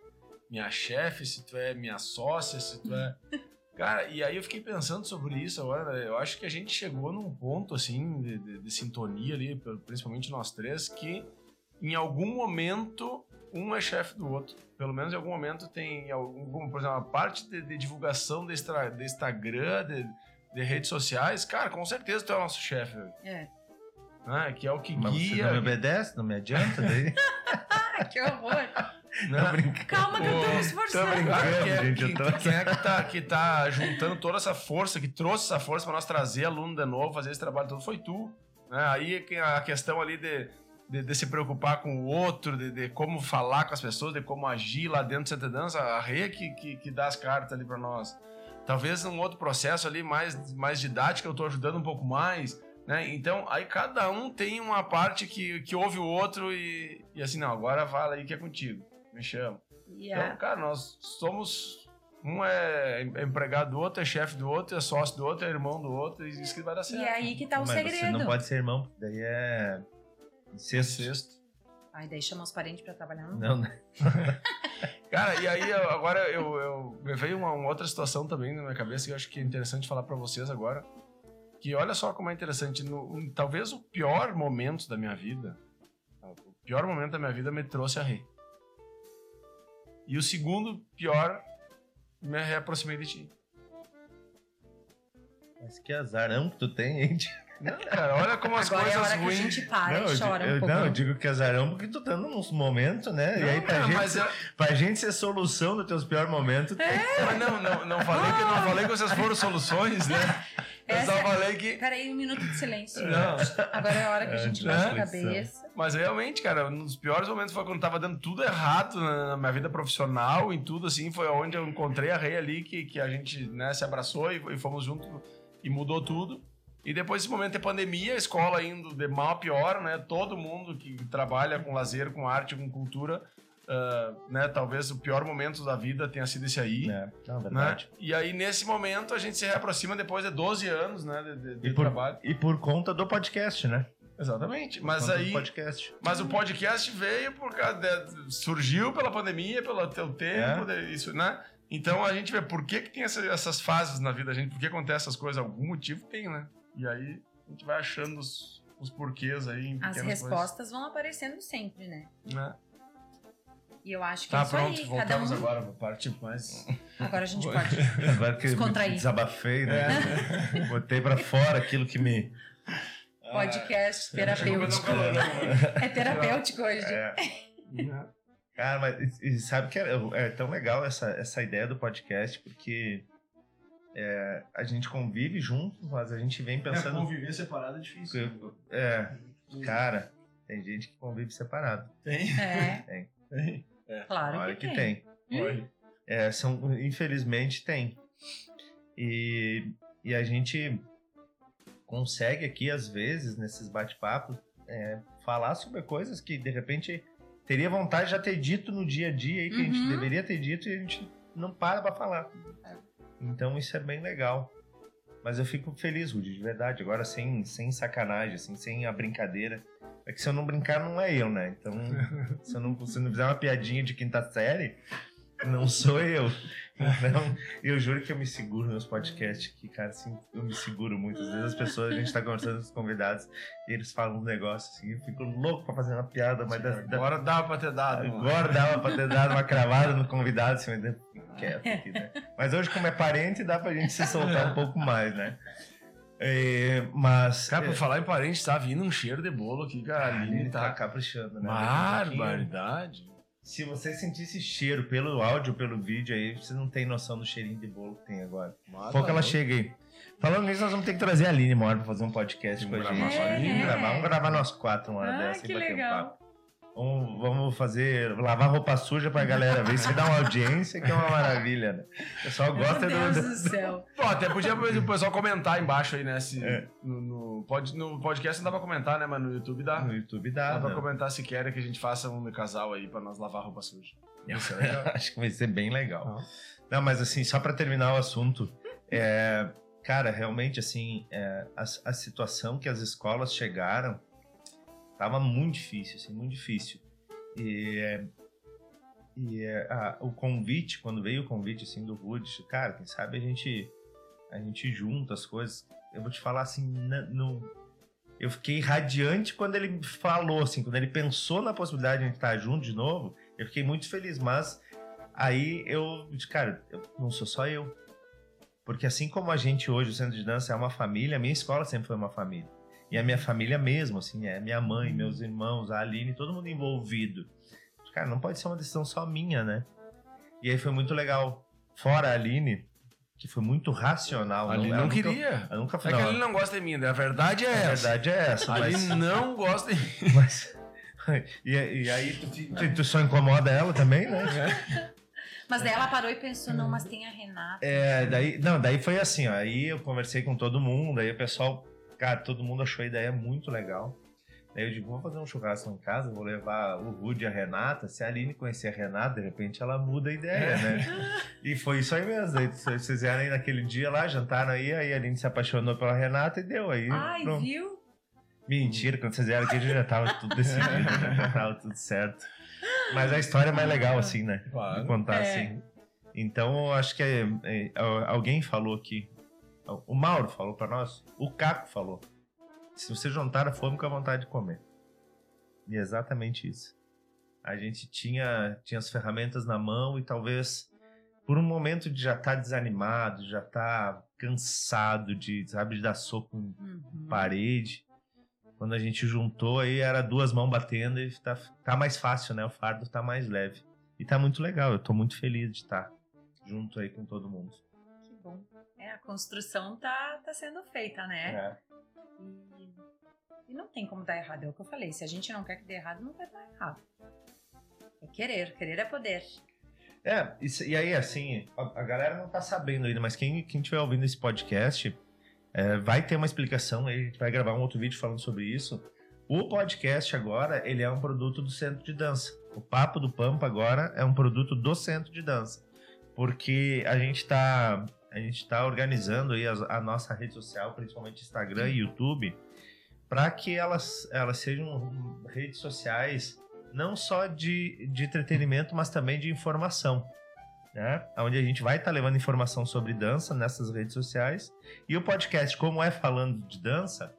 minha chefe, se tu é minha sócia, se tu é... Cara, e aí eu fiquei pensando sobre isso agora, né? eu acho que a gente chegou num ponto, assim, de, de- de sintonia ali, principalmente nós três, que em algum momento um é chefe do outro. Pelo menos em algum momento tem algum, por exemplo, a parte de, de divulgação do, extra- do Instagram, de, de redes sociais, cara, com certeza tu é o nosso chefe. É. né? Que é o que Mas você guia. não me obedece, não me adianta daí. Ah, que horror! Brincando. Calma que eu tô me esforçando. brincando. Cara, que é- gente, tô- Quem é que tá, que tá juntando toda essa força, que trouxe essa força pra nós trazer aluno de novo, fazer esse trabalho todo, foi tu. né? Aí a questão ali de, de, de se preocupar com o outro, de, de como falar com as pessoas, de como agir lá dentro do Santa Dança, a Rê que, que, que dá as cartas ali pra nós. Talvez num outro processo ali mais, mais didático, eu tô ajudando um pouco mais. Né? Então, aí cada um tem uma parte que, que ouve o outro e, e assim, não, agora fala aí que é contigo. Me chama. E Então, a- cara, nós somos. Um é empregado do outro, é chefe do outro, é sócio do outro, é irmão do outro, e isso que vai dar certo. E é aí que tá o Mas segredo. você não pode ser irmão, porque daí é. Incesto. Sexto. Ai, daí chama os parentes pra trabalhar. Não. Não, né? Cara, e aí agora eu, eu me veio uma, uma outra situação também na minha cabeça que eu acho que é interessante falar pra vocês agora. Que olha só como é interessante. No, um- talvez o pior momento da minha vida, o pior momento da minha vida me trouxe a Rei. E o segundo pior, me reaproximei de ti. Mas que azarão que tu tem, hein? Não, cara, olha como as Agora é a coisas hora que a ruins. gente para não, e eu, chora digo- um eu- pouco. não, eu digo que azarão porque tu tá num momento, né? e aí pra, Não, gente, mas, eu- pra gente ser solução dos teus piores momentos, tem- mas não, não, não falei que não falei que vocês foram soluções, né? Eu só falei que. Peraí, um minuto de silêncio. Não. Agora é a hora que a gente baixa a Né? cabeça. Mas realmente, cara, um dos piores momentos foi quando tava dando tudo errado na minha vida profissional, em tudo, assim, foi onde eu encontrei a Rei ali, que, que a gente né, se abraçou e, e fomos juntos e mudou tudo. E depois desse momento é pandemia, a escola indo de mal a pior, né? Todo mundo que trabalha com lazer, com arte, com cultura, ah, né? Talvez o pior momento da vida tenha sido esse aí. É, não, Né? verdade. E aí, nesse momento, a gente se reaproxima depois de 12 anos, né? De, de- de E por, trabalho. e por conta do podcast, né? Exatamente. Por Mas conta do aí. podcast. Mas o podcast veio por causa de, surgiu pela pandemia, pelo teu tempo, de- isso, né? Então a gente vê por que, que tem essa- essas fases na vida da gente, por que acontece essas coisas, algum motivo tem, né? E aí a gente vai achando os, os porquês aí em As respostas vão aparecendo sempre, né? coisas, né? E eu acho que Tá é isso pronto, aí. Cada voltamos um. agora pra parte mais. Agora a gente pode. Agora que Descontrair. desabafei, né? Botei pra fora aquilo que me. Podcast um terapêutico. né? É terapêutico hoje. É. Cara, mas e- e sabe que é, é tão legal essa, essa ideia do podcast, porque é, a gente convive junto, mas a gente vem pensando. conviver separado é difícil. É, cara, tem gente que convive separado. Tem. É, Tem. Claro Olha que, que tem. tem. Olha. É, são, infelizmente tem. E, e a gente consegue aqui, às vezes, nesses bate-papos, é, falar sobre coisas que de repente teria vontade de já ter dito no dia a dia aí, que a gente Uhum. deveria ter dito e a gente não para pra falar. Então isso é bem legal. Mas eu fico feliz, Rudy, de verdade. Agora sem, sem sacanagem, assim, sem a brincadeira. É que se eu não brincar, não é eu, né? Então, se eu não, se eu não fizer uma piadinha de quinta série, não sou eu. Então, eu juro que eu me seguro nos podcasts aqui, cara, assim, eu me seguro muito. Às vezes as pessoas, a gente tá conversando com os convidados e eles falam um negócio assim, eu fico louco pra fazer uma piada, mas da, Agora dá pra ter dado. mano. agora dava pra ter dado uma cravada no convidado, assim, mas eu fico quieto aqui, né? Mas hoje, como é parente, dá pra gente se soltar um pouco mais, né? É, mas. Cara, é, por falar em parente, tá vindo um cheiro de bolo aqui, cara. A Aline ele tá tá. caprichando, né? Barbaridade. Se você sentir esse cheiro pelo áudio, pelo vídeo aí, você não tem noção do cheirinho de bolo que tem agora. Mata Pouco ela chega aí. Falando nisso, nós vamos ter que trazer a Aline uma hora pra fazer um podcast com a Vamos gente. gravar Aline? Vamos gravar, vamos gravar nós quatro uma hora Ah, dessa. e que bater um legal. papo. Vamos, vamos fazer, lavar roupa suja pra galera ver se dá uma audiência, que é uma maravilha, né? O pessoal gosta Meu do, Deus do- do céu. Pô, até podia o pessoal comentar embaixo aí, né? Se, É. no, no, pod- no podcast não dá pra comentar, né? Mas no YouTube dá. no YouTube Dá dá, pra né? comentar se querem que a gente faça um casal aí pra nós lavar roupa suja. Isso é legal. Acho que vai ser bem legal. Ah. Não, mas assim, só pra terminar o assunto, é, cara, realmente assim, é, a, a situação que as escolas chegaram tava muito difícil, assim, muito difícil. E, e é, a- o convite, quando veio o convite assim do Rudy, cara, quem sabe a gente a gente junta as coisas. Eu vou te falar assim, na- no, eu fiquei radiante quando ele falou, assim, quando ele pensou na possibilidade de a gente estar junto de novo. Eu fiquei muito feliz, mas aí eu cara, eu não sou só eu. Porque assim como a gente hoje, o Centro de Dança é uma família, a minha escola sempre foi uma família. E a minha família mesmo, assim, é minha mãe, meus irmãos, a Aline, todo mundo envolvido. Cara, não pode ser uma decisão só minha, né? E aí foi muito legal. Fora a Aline, que foi muito racional. A Aline não nunca- queria. Ela nunca É foi. que a não, Aline não gosta de mim, né? A verdade é a essa. verdade é essa, A mas... Aline não gosta de mim. mas... e, e aí tu, tu- tu só incomoda ela também, né? Mas daí ela parou e pensou, não, mas tem a Renata. É, daí, não, daí foi assim, ó, aí eu conversei com todo mundo, aí o pessoal, cara, todo mundo achou a ideia muito legal. Daí eu digo, vamos fazer um churrasco em casa, vou levar o Rude e a Renata, se a Aline conhecer a Renata, de repente ela muda a ideia, né? e foi isso aí mesmo, daí vocês fizeram aí naquele dia lá, jantaram aí, aí a Aline se apaixonou pela Renata e deu aí. Ai, pronto. viu? Mentira, quando vocês vieram aqui já tava tudo decidido, né? já tava tudo certo. Mas a história é mais legal assim, né? Claro. de contar É. assim. Então, eu acho que é, é, alguém falou aqui, o Mauro falou pra nós, o Caco falou. Se você juntar a fome com a vontade de comer. E é exatamente isso. A gente tinha, tinha as ferramentas na mão e talvez por um momento de já estar desanimado, já estar cansado de, sabe, de dar soco em Uhum. parede. Quando a gente juntou aí, era duas mãos batendo e tá, tá mais fácil, né? O fardo tá mais leve. E tá muito legal, eu tô muito feliz de estar junto aí com todo mundo. É, a construção tá, tá sendo feita, né? É. E, e não tem como dar errado, é o que eu falei. Se a gente não quer que dê errado, não vai dar errado. É querer, querer é poder. É, isso- e aí, assim, a, a galera não tá sabendo ainda, mas quem, quem tiver ouvindo esse podcast é, vai ter uma explicação aí, a gente vai gravar um outro vídeo falando sobre isso. O podcast agora, ele é um produto do Centro de Dança. O Papo do Pampa agora é um produto do Centro de Dança. Porque a gente tá, a gente tá organizando aí as- a, nossa rede social, principalmente Instagram e YouTube, para que elas, elas sejam redes sociais não só de, de entretenimento, mas também de informação. Né? Onde a gente vai estar levando informação sobre dança nessas redes sociais. E o podcast, como é falando de dança,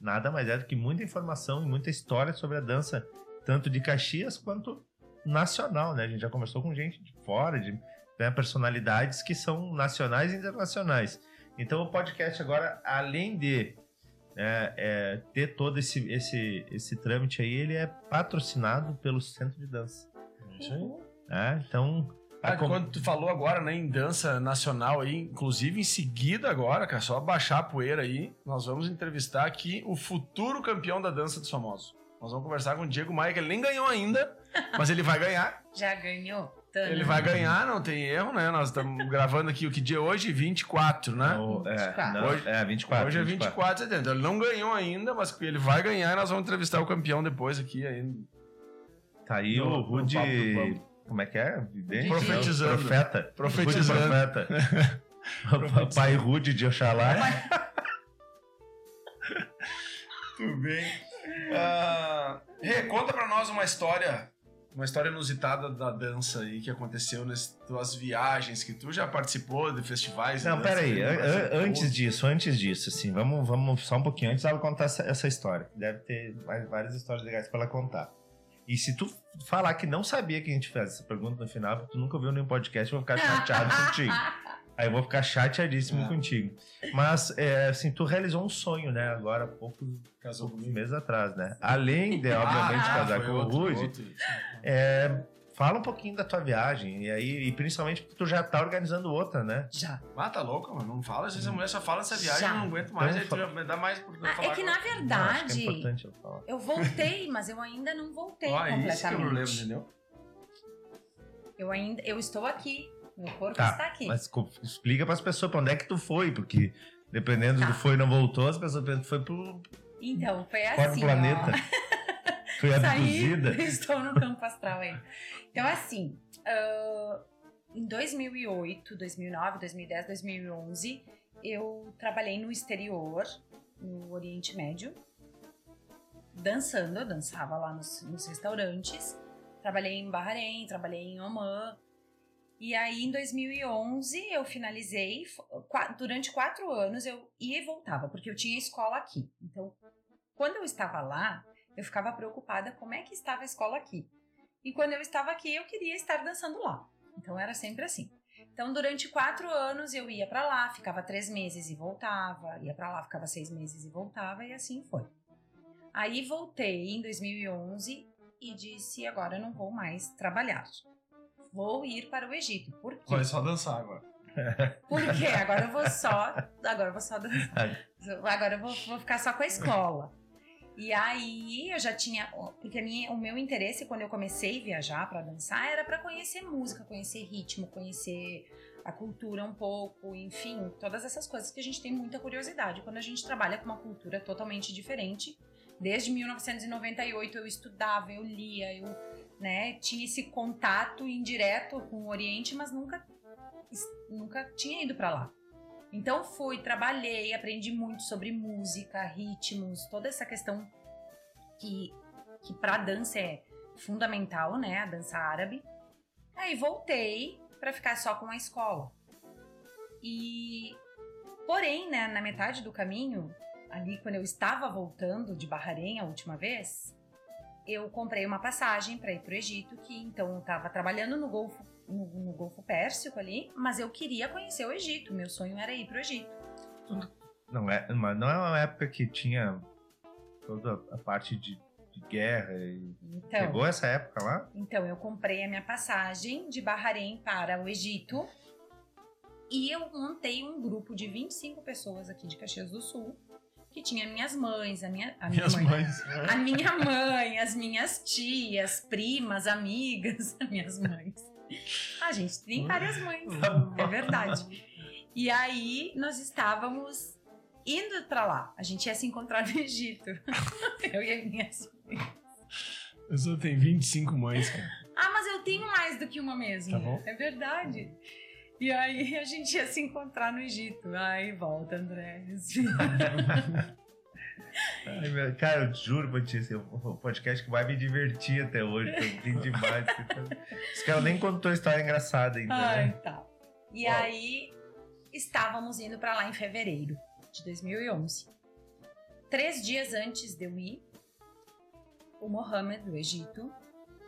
nada mais é do que muita informação e muita história sobre a dança, tanto de Caxias quanto nacional. Né? A gente já conversou com gente de fora, de né, personalidades que são nacionais e internacionais. Então o podcast agora, além de é, é, ter todo esse, esse, esse trâmite aí, ele é patrocinado pelo Centro de Dança. Isso aí. né? Então, Ah, a com- Quando tu falou agora, né, em dança nacional aí, inclusive em seguida agora, cara, só baixar a poeira aí, nós vamos entrevistar aqui o futuro campeão da dança dos famosos. Nós vamos conversar com o Diego Maia, que ele nem ganhou ainda, mas ele vai ganhar. Já ganhou? Ele vai ganhar, não tem erro, né? Nós estamos gravando aqui o que dia é hoje? 24, né? o- é, 24. não, Hoje- é 24. hoje é 24 de setembro. Ele não ganhou ainda, mas ele vai ganhar e nós vamos entrevistar o campeão depois aqui ainda. Tá aí No- o Rude. Como é que é? Vidente? Profetizando. Não, Profeta. Profetizando. Profeta. o pai Rude de Oxalá. Tudo bem. Ah, Rê, conta pra nós uma história, uma história inusitada da dança aí que aconteceu nas tuas viagens, que tu já participou de festivais. Não, peraí. aí no an- antes disso, antes disso, assim, vamos, vamos só um pouquinho. Antes ela contar essa, essa história. Deve ter mais- várias histórias legais pra ela contar. E se tu falar que não sabia que a gente fez essa pergunta no final, porque tu nunca ouviu nenhum podcast, eu vou ficar chateado contigo. Aí eu vou ficar chateadíssimo É. contigo. Mas, é, assim, tu realizou um sonho, né? Agora, há poucos, Casou poucos comigo. meses atrás, né? Além de, obviamente, Ah, casar com outro, o Rude, é, fala um pouquinho da tua viagem. E aí, e principalmente porque tu já tá organizando outra, né? Já. Ah, tá louco, mano. Não fala. Às vezes a mulher só fala dessa viagem, Já. eu não aguento mais. Então, aí tu já dá mais por Ah, falar é que na Eu acho que é verdade, importante eu falar. eu voltei, mas eu ainda não voltei Ó, completamente. esse que é o problema, entendeu? Eu ainda, eu estou aqui. Meu corpo Tá, está aqui. Mas explica pras pessoas pra onde é que tu foi, porque dependendo Tá. do foi e não voltou, as pessoas pensam que foi pro Então, foi assim, do planeta. ó. Foi Saí, abduzida. estou no campo astral aí. Então, assim, ah, em 2008, 2009, 2010, 2011, eu trabalhei no exterior, no Oriente Médio, dançando, eu dançava lá nos, nos restaurantes. Trabalhei em Bahrein, trabalhei em Oman. E aí, em 2011, eu finalizei. Durante quatro anos, eu ia e voltava, porque eu tinha escola aqui. Então, quando eu estava lá, eu ficava preocupada como é que estava a escola aqui. E quando eu estava aqui, eu queria estar dançando lá. Então era sempre assim. Então durante quatro anos eu ia para lá, ficava três meses e voltava, ia para lá, ficava seis meses e voltava e assim foi. Aí voltei em 2011 e disse agora eu não vou mais trabalhar. Vou ir para o Egito. Por quê? Vai só dançar agora. Por quê? Agora eu vou só. Agora eu vou só dançar. Agora eu vou, vou ficar só com a escola. E aí eu já tinha. Porque a minha, o meu interesse quando eu comecei a viajar para dançar era para conhecer música, conhecer ritmo, conhecer a cultura um pouco, enfim, todas essas coisas que a gente tem muita curiosidade quando a gente trabalha com uma cultura totalmente diferente. Desde 1998 eu estudava, eu lia, eu né, tinha esse contato indireto com o Oriente, mas nunca, nunca tinha ido para lá. Então fui, trabalhei, aprendi muito sobre música, ritmos, toda essa questão que, que para dança é fundamental, né, a dança árabe. Aí voltei para ficar só com a escola. E porém, né, na metade do caminho, ali quando eu estava voltando de Bahrein a última vez, eu comprei uma passagem para ir para o Egito, que então eu estava trabalhando no Golfo no, no, Golfo Pérsico ali, mas eu queria conhecer o Egito. Meu sonho era ir para o Egito. Não é, mas não é uma época que tinha toda a parte de, de guerra. E... Então, Pegou essa época lá? então eu comprei a minha passagem de Bahrein para o Egito. E eu montei um grupo de 25 pessoas aqui de Caxias do Sul, que tinha minhas mães, a minha, a minha Minhas mãe, mães. a minha mãe, as minhas tias, primas, amigas, as minhas mães. A gente tem várias mães, é verdade. E aí nós estávamos indo pra lá. A gente ia se encontrar no Egito. Eu e as minhas Eu só tenho 25 mães, cara. Ah, mas eu tenho mais do que uma mesmo. Tá bom. É verdade. E aí a gente ia se encontrar no Egito. Ai, volta, André. Ai, meu- cara, eu juro pra ti, esse é o podcast que vai me divertir até hoje. Foi bem demais. Esse cara nem contou história engraçada ainda. Ai, né? tá. E Uau. aí estávamos indo pra lá em fevereiro de 2011. Três dias antes de eu ir, o Mohammed do Egito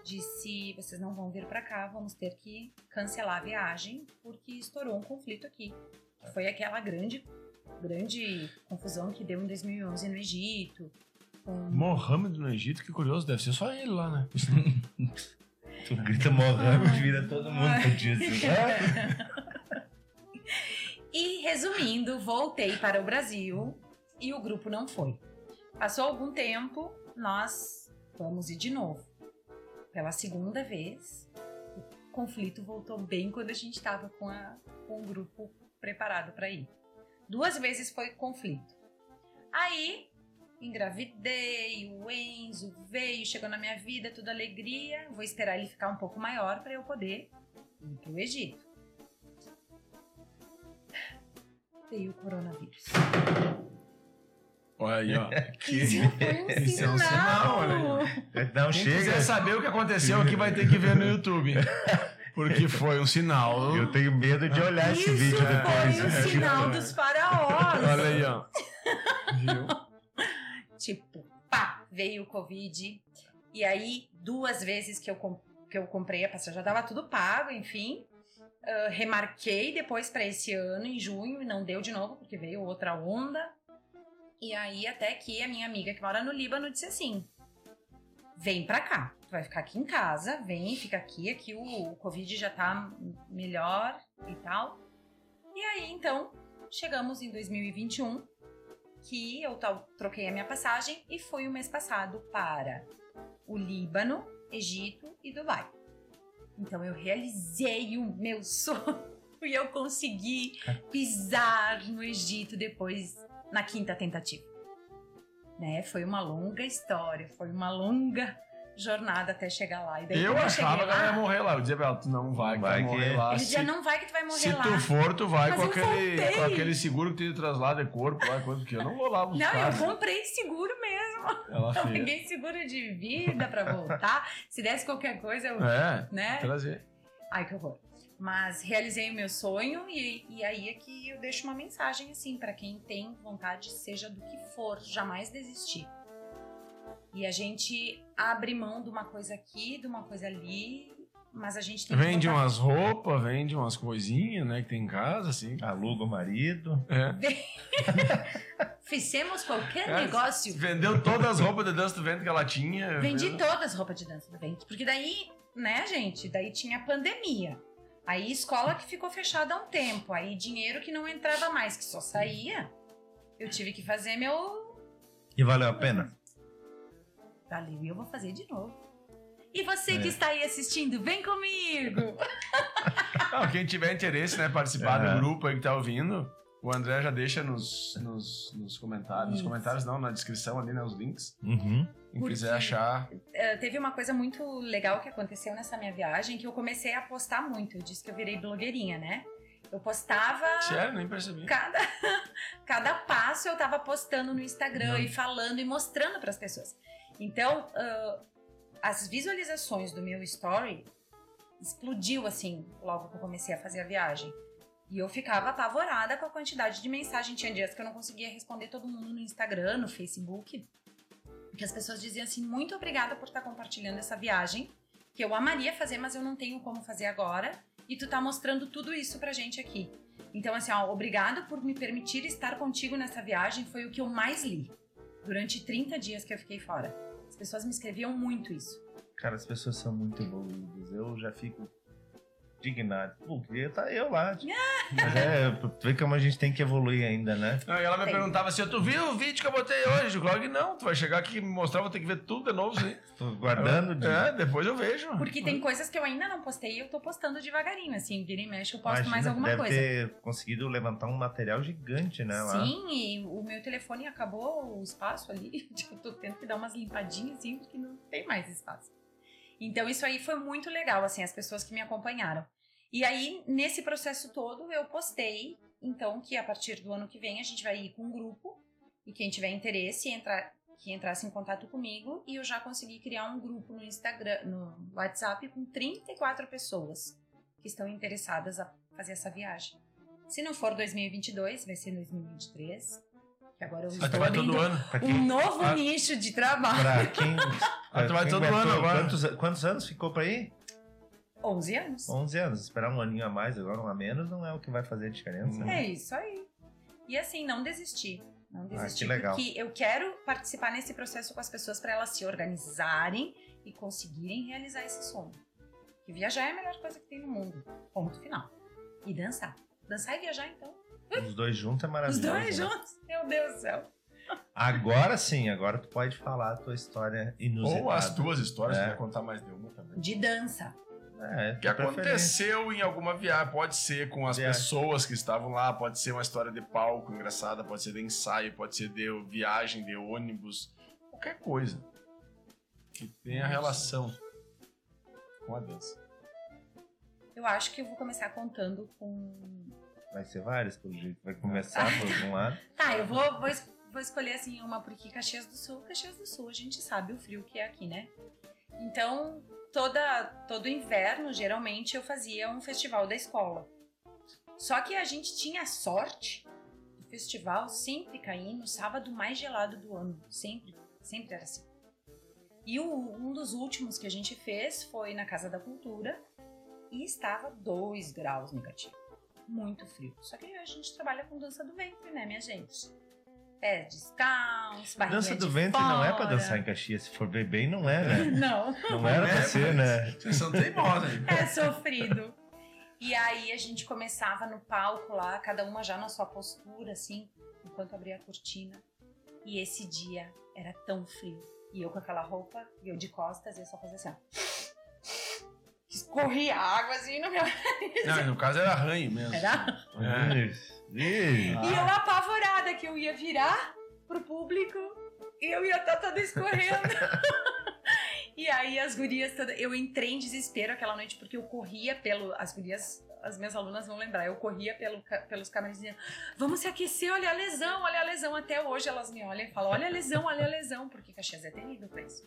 disse: vocês não vão vir pra cá, vamos ter que cancelar a viagem porque estourou um conflito aqui. Foi aquela grande, grande confusão que deu em 2011 no Egito. Com... Mohammed no Egito, que curioso, deve ser só ele lá, né? Tu grita Mohammed, vira todo mundo pro dia. E resumindo, voltei para o Brasil e o grupo não foi. Passou algum tempo, nós vamos ir de novo. Pela segunda vez, o conflito voltou bem quando a gente estava com, com o grupo preparado para ir. Duas vezes foi conflito. Aí, engravidei, o Enzo veio, chegou na minha vida, tudo alegria. Vou esperar ele ficar um pouco maior para eu poder ir para o Egito. Veio o coronavírus. Olha aí, ó. Isso foi um Isso é um sinal, sinal. Não, Quem chega. quiser saber o que aconteceu aqui vai ter que ver no YouTube. Porque foi um sinal. Eu tenho medo de olhar esse Isso vídeo depois. foi o né? sinal dos faraós. Olha aí, ó. Viu? Tipo, pá, veio o Covid. E aí, duas vezes que eu, que eu comprei a passagem, já tava tudo pago, enfim. Ah, remarquei depois para esse ano, em junho, e não deu de novo, porque veio outra onda. E aí, até que a minha amiga que mora no Líbano disse assim: vem pra cá, tu vai ficar aqui em casa, vem, fica aqui, aqui o, o Covid já tá melhor e tal. E aí, então, chegamos em 2021 que eu tal- troquei a minha passagem e fui o mês passado para o Líbano, Egito e Dubai. Então eu realizei o meu sonho e eu consegui pisar no Egito depois na quinta tentativa. Né? Foi uma longa história, foi uma longa jornada até chegar lá. E daí, Eu achava que ela ia lá, morrer lá. Eu dizia pra ela, tu não vai, que vai Vai que- morrer lá. ele Se, dizia, não vai que tu vai morrer se lá. tu for, tu vai com aquele, com aquele seguro que tem de traslado de corpo lá, coisa que eu não vou lá Não, buscar. eu comprei seguro mesmo. Ela Eu fez. peguei seguro de vida pra voltar. Se desse qualquer coisa, eu, É, né? trazer. Ai, que horror. Mas realizei o meu sonho e, e aí é que eu deixo uma mensagem assim pra quem tem vontade, seja do que for, jamais desistir. E a gente abre mão de uma coisa aqui, de uma coisa ali, mas a gente tem que Vende umas roupas, vende umas coisinhas, né, que tem em casa, assim. Aluga o marido. É. Fizemos qualquer É, negócio. Vendeu todas as roupas de dança do vento que ela tinha. Vendi Vendo- todas as roupas de dança do ventre. Porque daí, né, gente? Daí tinha a pandemia. Aí escola que ficou fechada há um tempo. Aí dinheiro que não entrava mais, que só saía. Eu tive que fazer meu. E valeu a pena? Valeu, e eu vou fazer de novo. E você É. que está aí assistindo, vem comigo! Não, quem tiver interesse, né, participar É. do grupo aí que tá ouvindo, o André já deixa nos, nos, nos comentários. Nos Isso. comentários não, na descrição ali, né, os links. Uhum. Quem Porque- quiser achar. Eh, teve uma coisa muito legal que aconteceu nessa minha viagem que eu comecei a postar muito. Eu disse que eu virei blogueirinha, né? Eu postava. Sério, nem percebi. Cada, cada passo eu tava postando no Instagram Não. e falando e mostrando para as pessoas. Então, ah, as visualizações do meu story explodiu assim, logo que eu comecei a fazer a viagem. E eu ficava apavorada com a quantidade de mensagem. Tinha dias que eu não conseguia responder todo mundo no Instagram, no Facebook. Porque as pessoas diziam assim: muito obrigada por estar compartilhando essa viagem, que eu amaria fazer, mas eu não tenho como fazer agora. E tu tá mostrando tudo isso pra gente aqui. Então, assim, ó, obrigado por me permitir estar contigo nessa viagem. Foi o que eu mais li durante 30 dias que eu fiquei fora. As pessoas me escreviam muito isso. Cara, as pessoas são muito evoluídas. Eu já fico indignado. Pô, queria estar eu lá. tipo. Mas é, tu vê como a gente tem que evoluir ainda, né? E ela me Tem. perguntava assim: Tu viu o vídeo que eu botei hoje? Eu falei, não, tu vai chegar aqui e me mostrar, vou ter que ver tudo de novo. Sim. Tô guardando. de- É, depois eu vejo. Porque tem coisas que eu ainda não postei e eu tô postando devagarinho, assim, vira e mexe, eu posto Imagina, mais alguma deve coisa. ter conseguido levantar um material gigante, né? Lá. Sim, e o meu telefone acabou o espaço ali. Tipo, eu tô tendo que dar umas limpadinhas, assim, porque não tem mais espaço. Então, isso aí foi muito legal, assim, as pessoas que me acompanharam. E aí, nesse processo todo, eu postei, então, que a partir do ano que vem a gente vai ir com um grupo, e quem tiver interesse, entra, que entrasse em contato comigo, e eu já consegui criar um grupo no Instagram, no WhatsApp, com 34 pessoas que estão interessadas a fazer essa viagem. Se não for 2022, vai ser 2023. Que agora eu estou abrindo um novo Ah. nicho de trabalho. pra quem, Ah, tu vai quem todo ano agora. Quantos, quantos anos ficou pra ir? 11 anos. 11 anos. Esperar um aninho a mais, agora um a menos, não é o que vai fazer a diferença. Hum. É isso aí. E assim, não desistir. Não desistir. Ah, que legal. Porque eu quero participar nesse processo com as pessoas para elas se organizarem e conseguirem realizar esse sonho. Que viajar é a melhor coisa que tem no mundo. Ponto final. E dançar. Dançar e viajar, então. Os dois juntos é Os maravilhoso. dois né? juntos. Meu Deus do céu. Agora sim, agora tu pode falar a tua história inusitada. Ou as tuas histórias, É. se quer contar mais de uma também. De dança. É, que preferência. aconteceu em alguma viagem. Pode ser com as Viagem. pessoas que estavam lá, pode ser uma história de palco engraçada, pode ser de ensaio, pode ser de viagem, de ônibus, qualquer coisa que tenha relação com a dança. Eu acho que eu vou começar contando com Vai ser vários, pelo jeito. Vai começar por algum lado. Tá, eu vou, vou, vou escolher assim uma porque Caxias do Sul, Caxias do Sul, a gente sabe o frio que é aqui, né? Então, toda todo inverno, geralmente eu fazia um festival da escola. Só que a gente tinha sorte do festival sempre cair no sábado mais gelado do ano, sempre, sempre era assim. E o- um dos últimos que a gente fez foi na Casa da Cultura e estava 2 graus negativo muito frio. Só que a gente trabalha com dança do ventre, né, minha gente? Pés descalços, barriga Dança do de ventre não é pra fora. dançar em Caxias. Se for ver bem, não é, né? Não, Não era pra É, ser, né? Vocês são teimosos, é sofrido. E aí a gente começava no palco lá, cada uma já na sua postura, assim, enquanto abria a cortina. E esse dia era tão frio. E eu com aquela roupa, e eu de costas, e eu só fazia assim, ó. Escorria água assim no meu. Não, no caso era arranho mesmo. Era É. Ah. E eu apavorada que eu ia virar pro público e eu ia estar toda escorrendo. e aí as gurias todas. Eu entrei em desespero aquela noite porque eu corria pelo. As gurias, as minhas alunas vão lembrar, eu corria pelo, pelos câmeras dizendo: vamos se aquecer, olha a lesão, olha a lesão. Até hoje elas me olham e falam: olha a lesão, olha a lesão, porque Caxias é terrível pra isso.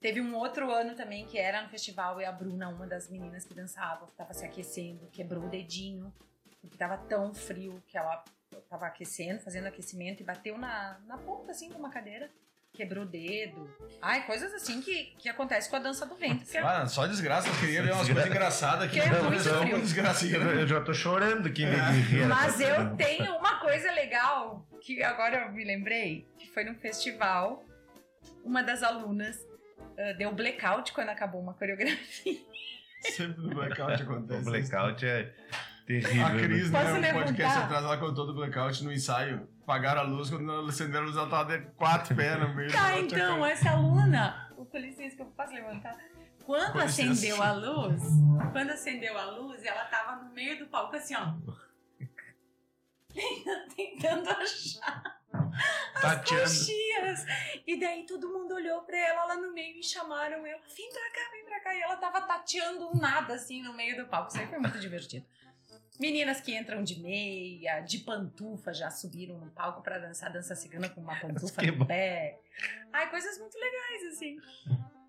Teve um outro ano também que era no festival e a Bruna, uma das meninas que dançava, tava se aquecendo, quebrou o dedinho, porque tava tão frio que ela tava aquecendo, fazendo aquecimento e bateu na, na ponta assim de uma cadeira, quebrou o dedo. Ai, coisas assim que, que acontece com a dança do vento. que é- Ah, só desgraça, eu queria ver umas coisas engraçadas aqui. Que é Não, muito não, frio. uma desgracinha. Eu já tô chorando aqui É. Mas eu tenho uma coisa legal que agora eu me lembrei, que foi num festival, uma das alunas ah, deu blackout quando acabou uma coreografia. Sempre no blackout acontece. O blackout é terrível. A Cris, Posso né, o levantar? podcast atrás, ela contou do blackout no ensaio. Pagaram a luz, quando ela acenderam a luz, ela tava de quatro pés no meio. Tá, então, essa aluna, o com licença que eu posso levantar. Quando Com licença. acendeu a luz, quando acendeu a luz, ela tava no meio do palco assim, ó. Tentando achar Tateando. coxias. E daí todo mundo olhou pra ela lá no meio e chamaram ela. Vem pra cá, vem pra cá. E ela tava tateando nada assim no meio do palco. Isso aí foi muito divertido. Meninas que entram de meia, de pantufa, já subiram no palco pra dançar dança cigana com uma pantufa no pé. Ai, coisas muito legais, assim.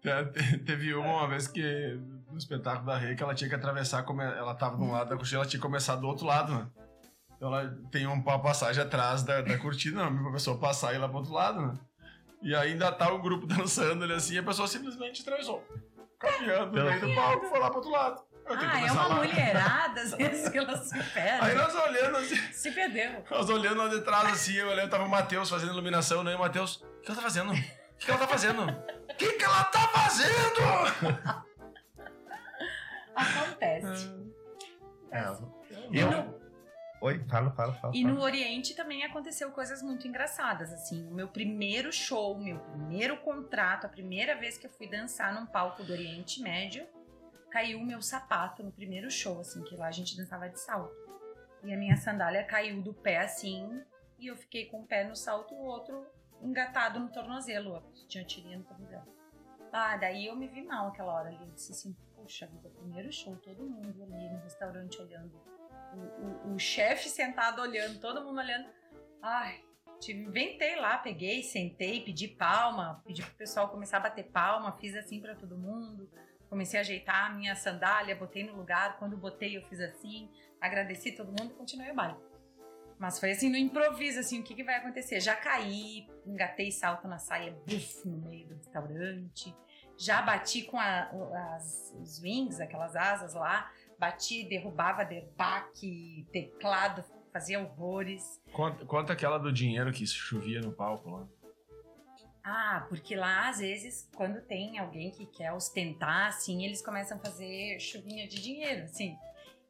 Te- Teve uma, uma vez que no espetáculo da Rei que ela tinha que atravessar, como ela tava de um lado da cortina, ela tinha que começar do outro lado, né? Então ela tem uma passagem atrás da, da cortina, a pessoa passar e ir lá pro outro lado, né? E ainda tá o grupo dançando ali assim, e a pessoa simplesmente atravessou. Caminhando no meio do palco, foi lá pro outro lado. Ah, é uma lá. mulherada, às vezes que ela se Aí perde. nós olhando assim, Se perdeu. nós olhando lá de trás assim, eu olhando, tava o Matheus fazendo iluminação, né? E o Matheus, o que ela tá fazendo? O que ela tá fazendo? O que, que ela tá fazendo? Acontece. É, E eu... no, Oi, fala, fala, fala. e fala. no Oriente também aconteceu coisas muito engraçadas, assim. O meu primeiro show, meu primeiro contrato, a primeira vez que eu fui dançar num palco do Oriente Médio, caiu o meu sapato no primeiro show, assim, que lá a gente dançava de salto. E a minha sandália caiu do pé, assim, e eu fiquei com o pé no salto, o outro engatado no tornozelo. Tinha tirinha no tornozelo. Ah, daí eu me vi mal aquela hora ali. Eu disse assim, puxa primeiro show, todo mundo ali no restaurante olhando. O, o- o chefe sentado olhando, todo mundo olhando. Ai, inventei lá, peguei, sentei, pedi palma, pedi pro pessoal começar a bater palma, fiz assim pra todo mundo. Comecei a ajeitar a minha sandália, botei no lugar. Quando botei, eu fiz assim, agradeci todo mundo e continuei o baile. Mas foi assim no improviso, assim, o que, que vai acontecer? Já caí, engatei salto na saia, buf, no meio do restaurante. Já bati com a- as, os wings, aquelas asas lá. Bati, derrubava derbaque, teclado, fazia horrores. Conta, conta aquela do dinheiro que chovia no palco lá. Ah, porque lá, às vezes, quando tem alguém que quer ostentar, assim, eles começam a fazer chuvinha de dinheiro, assim.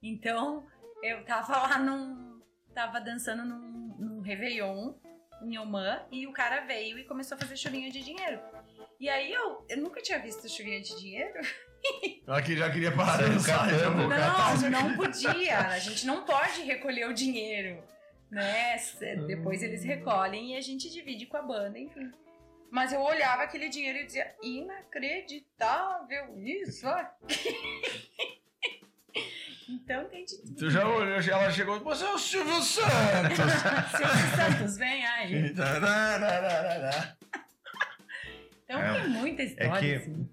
Então, eu tava lá num... Tava dançando num, num Réveillon, em Oman, e o cara veio e começou a fazer chuvinha de dinheiro. E aí, eu, eu nunca tinha visto chuvinha de dinheiro. Ela que já queria parar de Saiu dançar, catando. então, Não, cara. Não, não podia. A gente não pode recolher o dinheiro, né? Depois eles recolhem e a gente divide com a banda, enfim. Mas eu olhava aquele dinheiro e dizia, inacreditável isso aqui. então tem de tudo. Tu já olhou, ela chegou, você é o Silvio Santos. Silvio Santos, vem aí. Tararararara. Então É, tem muita história, que- assim.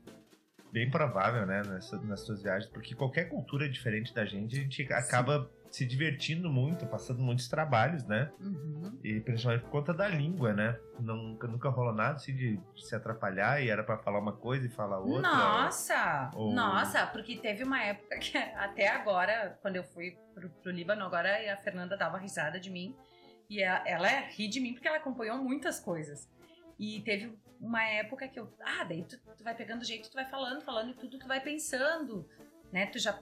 Bem provável, né, nessa- nas suas viagens, porque qualquer cultura diferente da gente, a gente acaba se divertindo muito, passando muitos trabalhos, né? Uhum. E principalmente por conta da língua, né? Nunca, nunca rolou nada assim de, se atrapalhar e era pra falar uma coisa e falar outra. Nossa! Ou- Nossa, porque teve uma época que até agora, quando eu fui pro, pro Líbano, agora a Fernanda dava risada de mim. E a- ela ri de mim porque ela acompanhou muitas coisas. E teve uma época que eu. Ah, daí tu, tu vai pegando jeito, tu vai falando, falando e tudo, tu vai pensando. Né? Tu já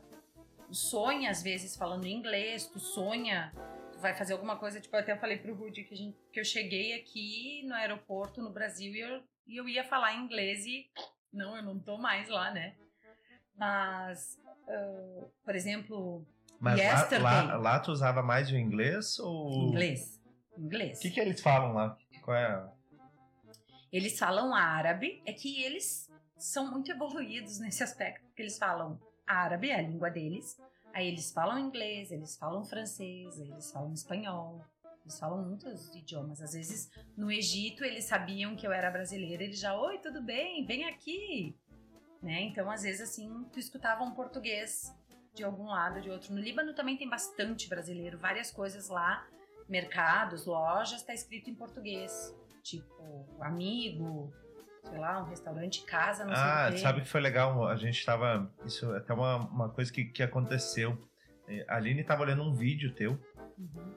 sonha, às vezes, falando inglês, tu sonha. Tu vai fazer alguma coisa, tipo, eu até falei pro Rudy que, a gente, que eu cheguei aqui no aeroporto, no Brasil, e eu, e eu ia falar inglês e não, eu não tô mais lá, né? Mas, ah, por exemplo, Mas lá, Yesterday. lá, lá tu usava mais o inglês ou. inglês. Inglês. O que, que eles falam lá? Qual é a... Eles falam árabe, é que eles são muito evoluídos nesse aspecto, porque eles falam árabe, é a língua deles, aí eles falam inglês, eles falam francês, eles falam espanhol, eles falam muitos idiomas. Às vezes, no Egito, eles sabiam que eu era brasileira, eles já, oi, tudo bem, vem aqui. Né? Então, às vezes, assim, tu escutava um português de algum lado, de outro. No Líbano também tem bastante brasileiro, várias coisas lá, mercados, lojas, tá escrito em português. Tipo, amigo, sei lá, um restaurante, casa, não Ah, sei o quê. sabe que foi legal? A gente tava. Isso é até uma, uma coisa que, que aconteceu. É, A Aline tava olhando um vídeo teu. Uhum.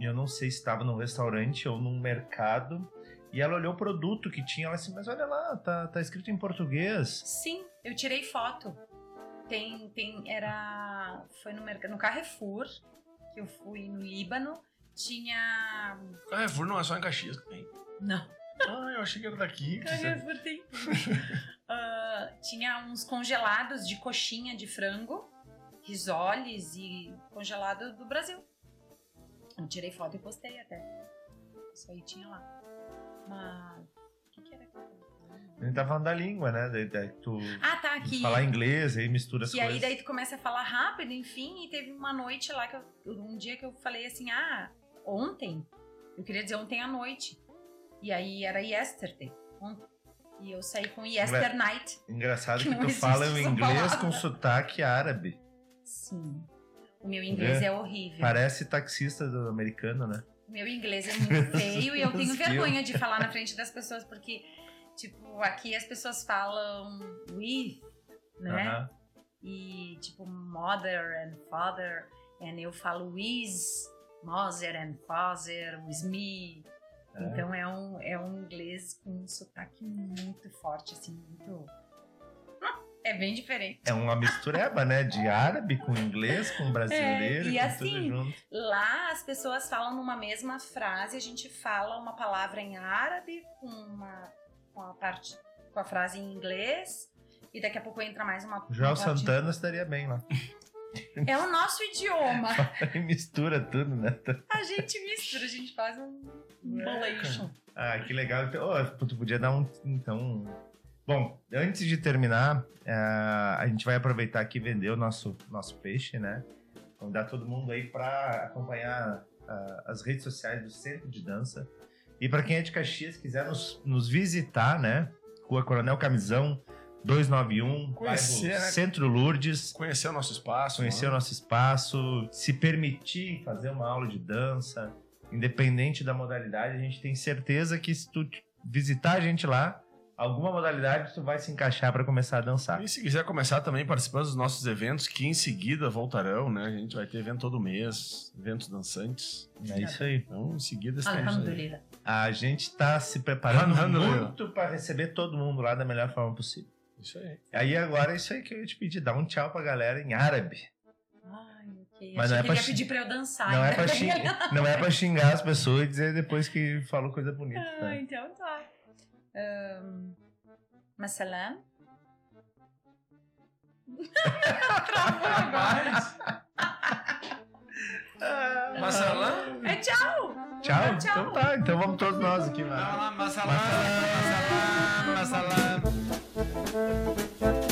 E eu não sei se estava num restaurante ou num mercado. E ela olhou o produto que tinha. Ela disse, mas olha lá, tá, tá escrito em português. Sim, eu tirei foto. Tem, tem, era, foi no mercado, no Carrefour, que eu fui no Líbano, tinha, Carrefour não é só em Caxias que tem. não, Ah, eu achei que era daqui. você- Carrefour tem Ah, tinha uns congelados de coxinha de frango, risoles e congelado do Brasil. Eu tirei foto e postei até. Isso aí tinha lá. Mas, o que que era? A gente tá falando da língua, né? Daí, daí tu Ah, tá, aqui. falar inglês, aí mistura as E coisas. aí daí tu começa a falar rápido, enfim, e teve uma noite lá que eu, um dia que eu falei assim, ah, ontem, eu queria dizer ontem à noite. E aí era yesterday, ontem. E eu saí com yester night. Engraçado que que tu fala o inglês com sotaque árabe. Sim. O meu inglês Vê? é horrível. Parece taxista do americano, né? O meu inglês é muito feio e eu tenho vergonha de falar na frente das pessoas, porque, tipo, aqui as pessoas falam with, né? Aham. e tipo mother and father and eu falo with mother and father with me É. então é um é um inglês com um sotaque muito forte assim muito É bem diferente. É uma mistureba, né? De árabe com inglês, com brasileiro, É, e com assim, tudo junto. Lá as pessoas falam numa mesma frase, a gente fala uma palavra em árabe com uma com a parte com a frase em inglês e daqui a pouco entra mais uma. Joel parte- Santana estaria bem lá. É o nosso idioma. Mistura tudo, né? A gente mistura, a gente faz um bolation. Ah, que legal. Ó, tu podia dar um. Então. Bom, antes de terminar, ah, a gente vai aproveitar aqui e vender o nosso, nosso peixe, né? Convidar todo mundo aí para acompanhar as redes sociais do Centro de Dança. E para quem é de Caxias, quiser nos, nos visitar, né? Rua Coronel Camisão, 291, Conhecer, bairro né? Centro Lourdes. Conhecer o nosso espaço. Conhecer né? o nosso espaço, se permitir fazer uma aula de dança, independente da modalidade, a gente tem certeza que se tu visitar a gente lá, alguma modalidade tu vai se encaixar para começar a dançar. E se quiser começar também participando dos nossos eventos, que em seguida voltarão, né? A gente vai ter evento todo mês, eventos dançantes. É isso aí. Então, em seguida estamos aí. A gente tá se preparando muito para receber todo mundo lá da melhor forma possível. Isso aí. Aí agora é isso aí que eu ia te pedir, dá um tchau pra galera em árabe. Ai, ok. Mas Achei não é que pra ele ia pedir pra eu dançar. Não é, ainda. pra xingar, não é pra xingar as pessoas e dizer depois que falou coisa bonita. Ah, Tá? então tá. Um, Masalam. Travou agora. Massalã? É tchau. Tchau? Tchau. Então tá, então vamos todos nós aqui, massalã, massalã, massalã. Thank you.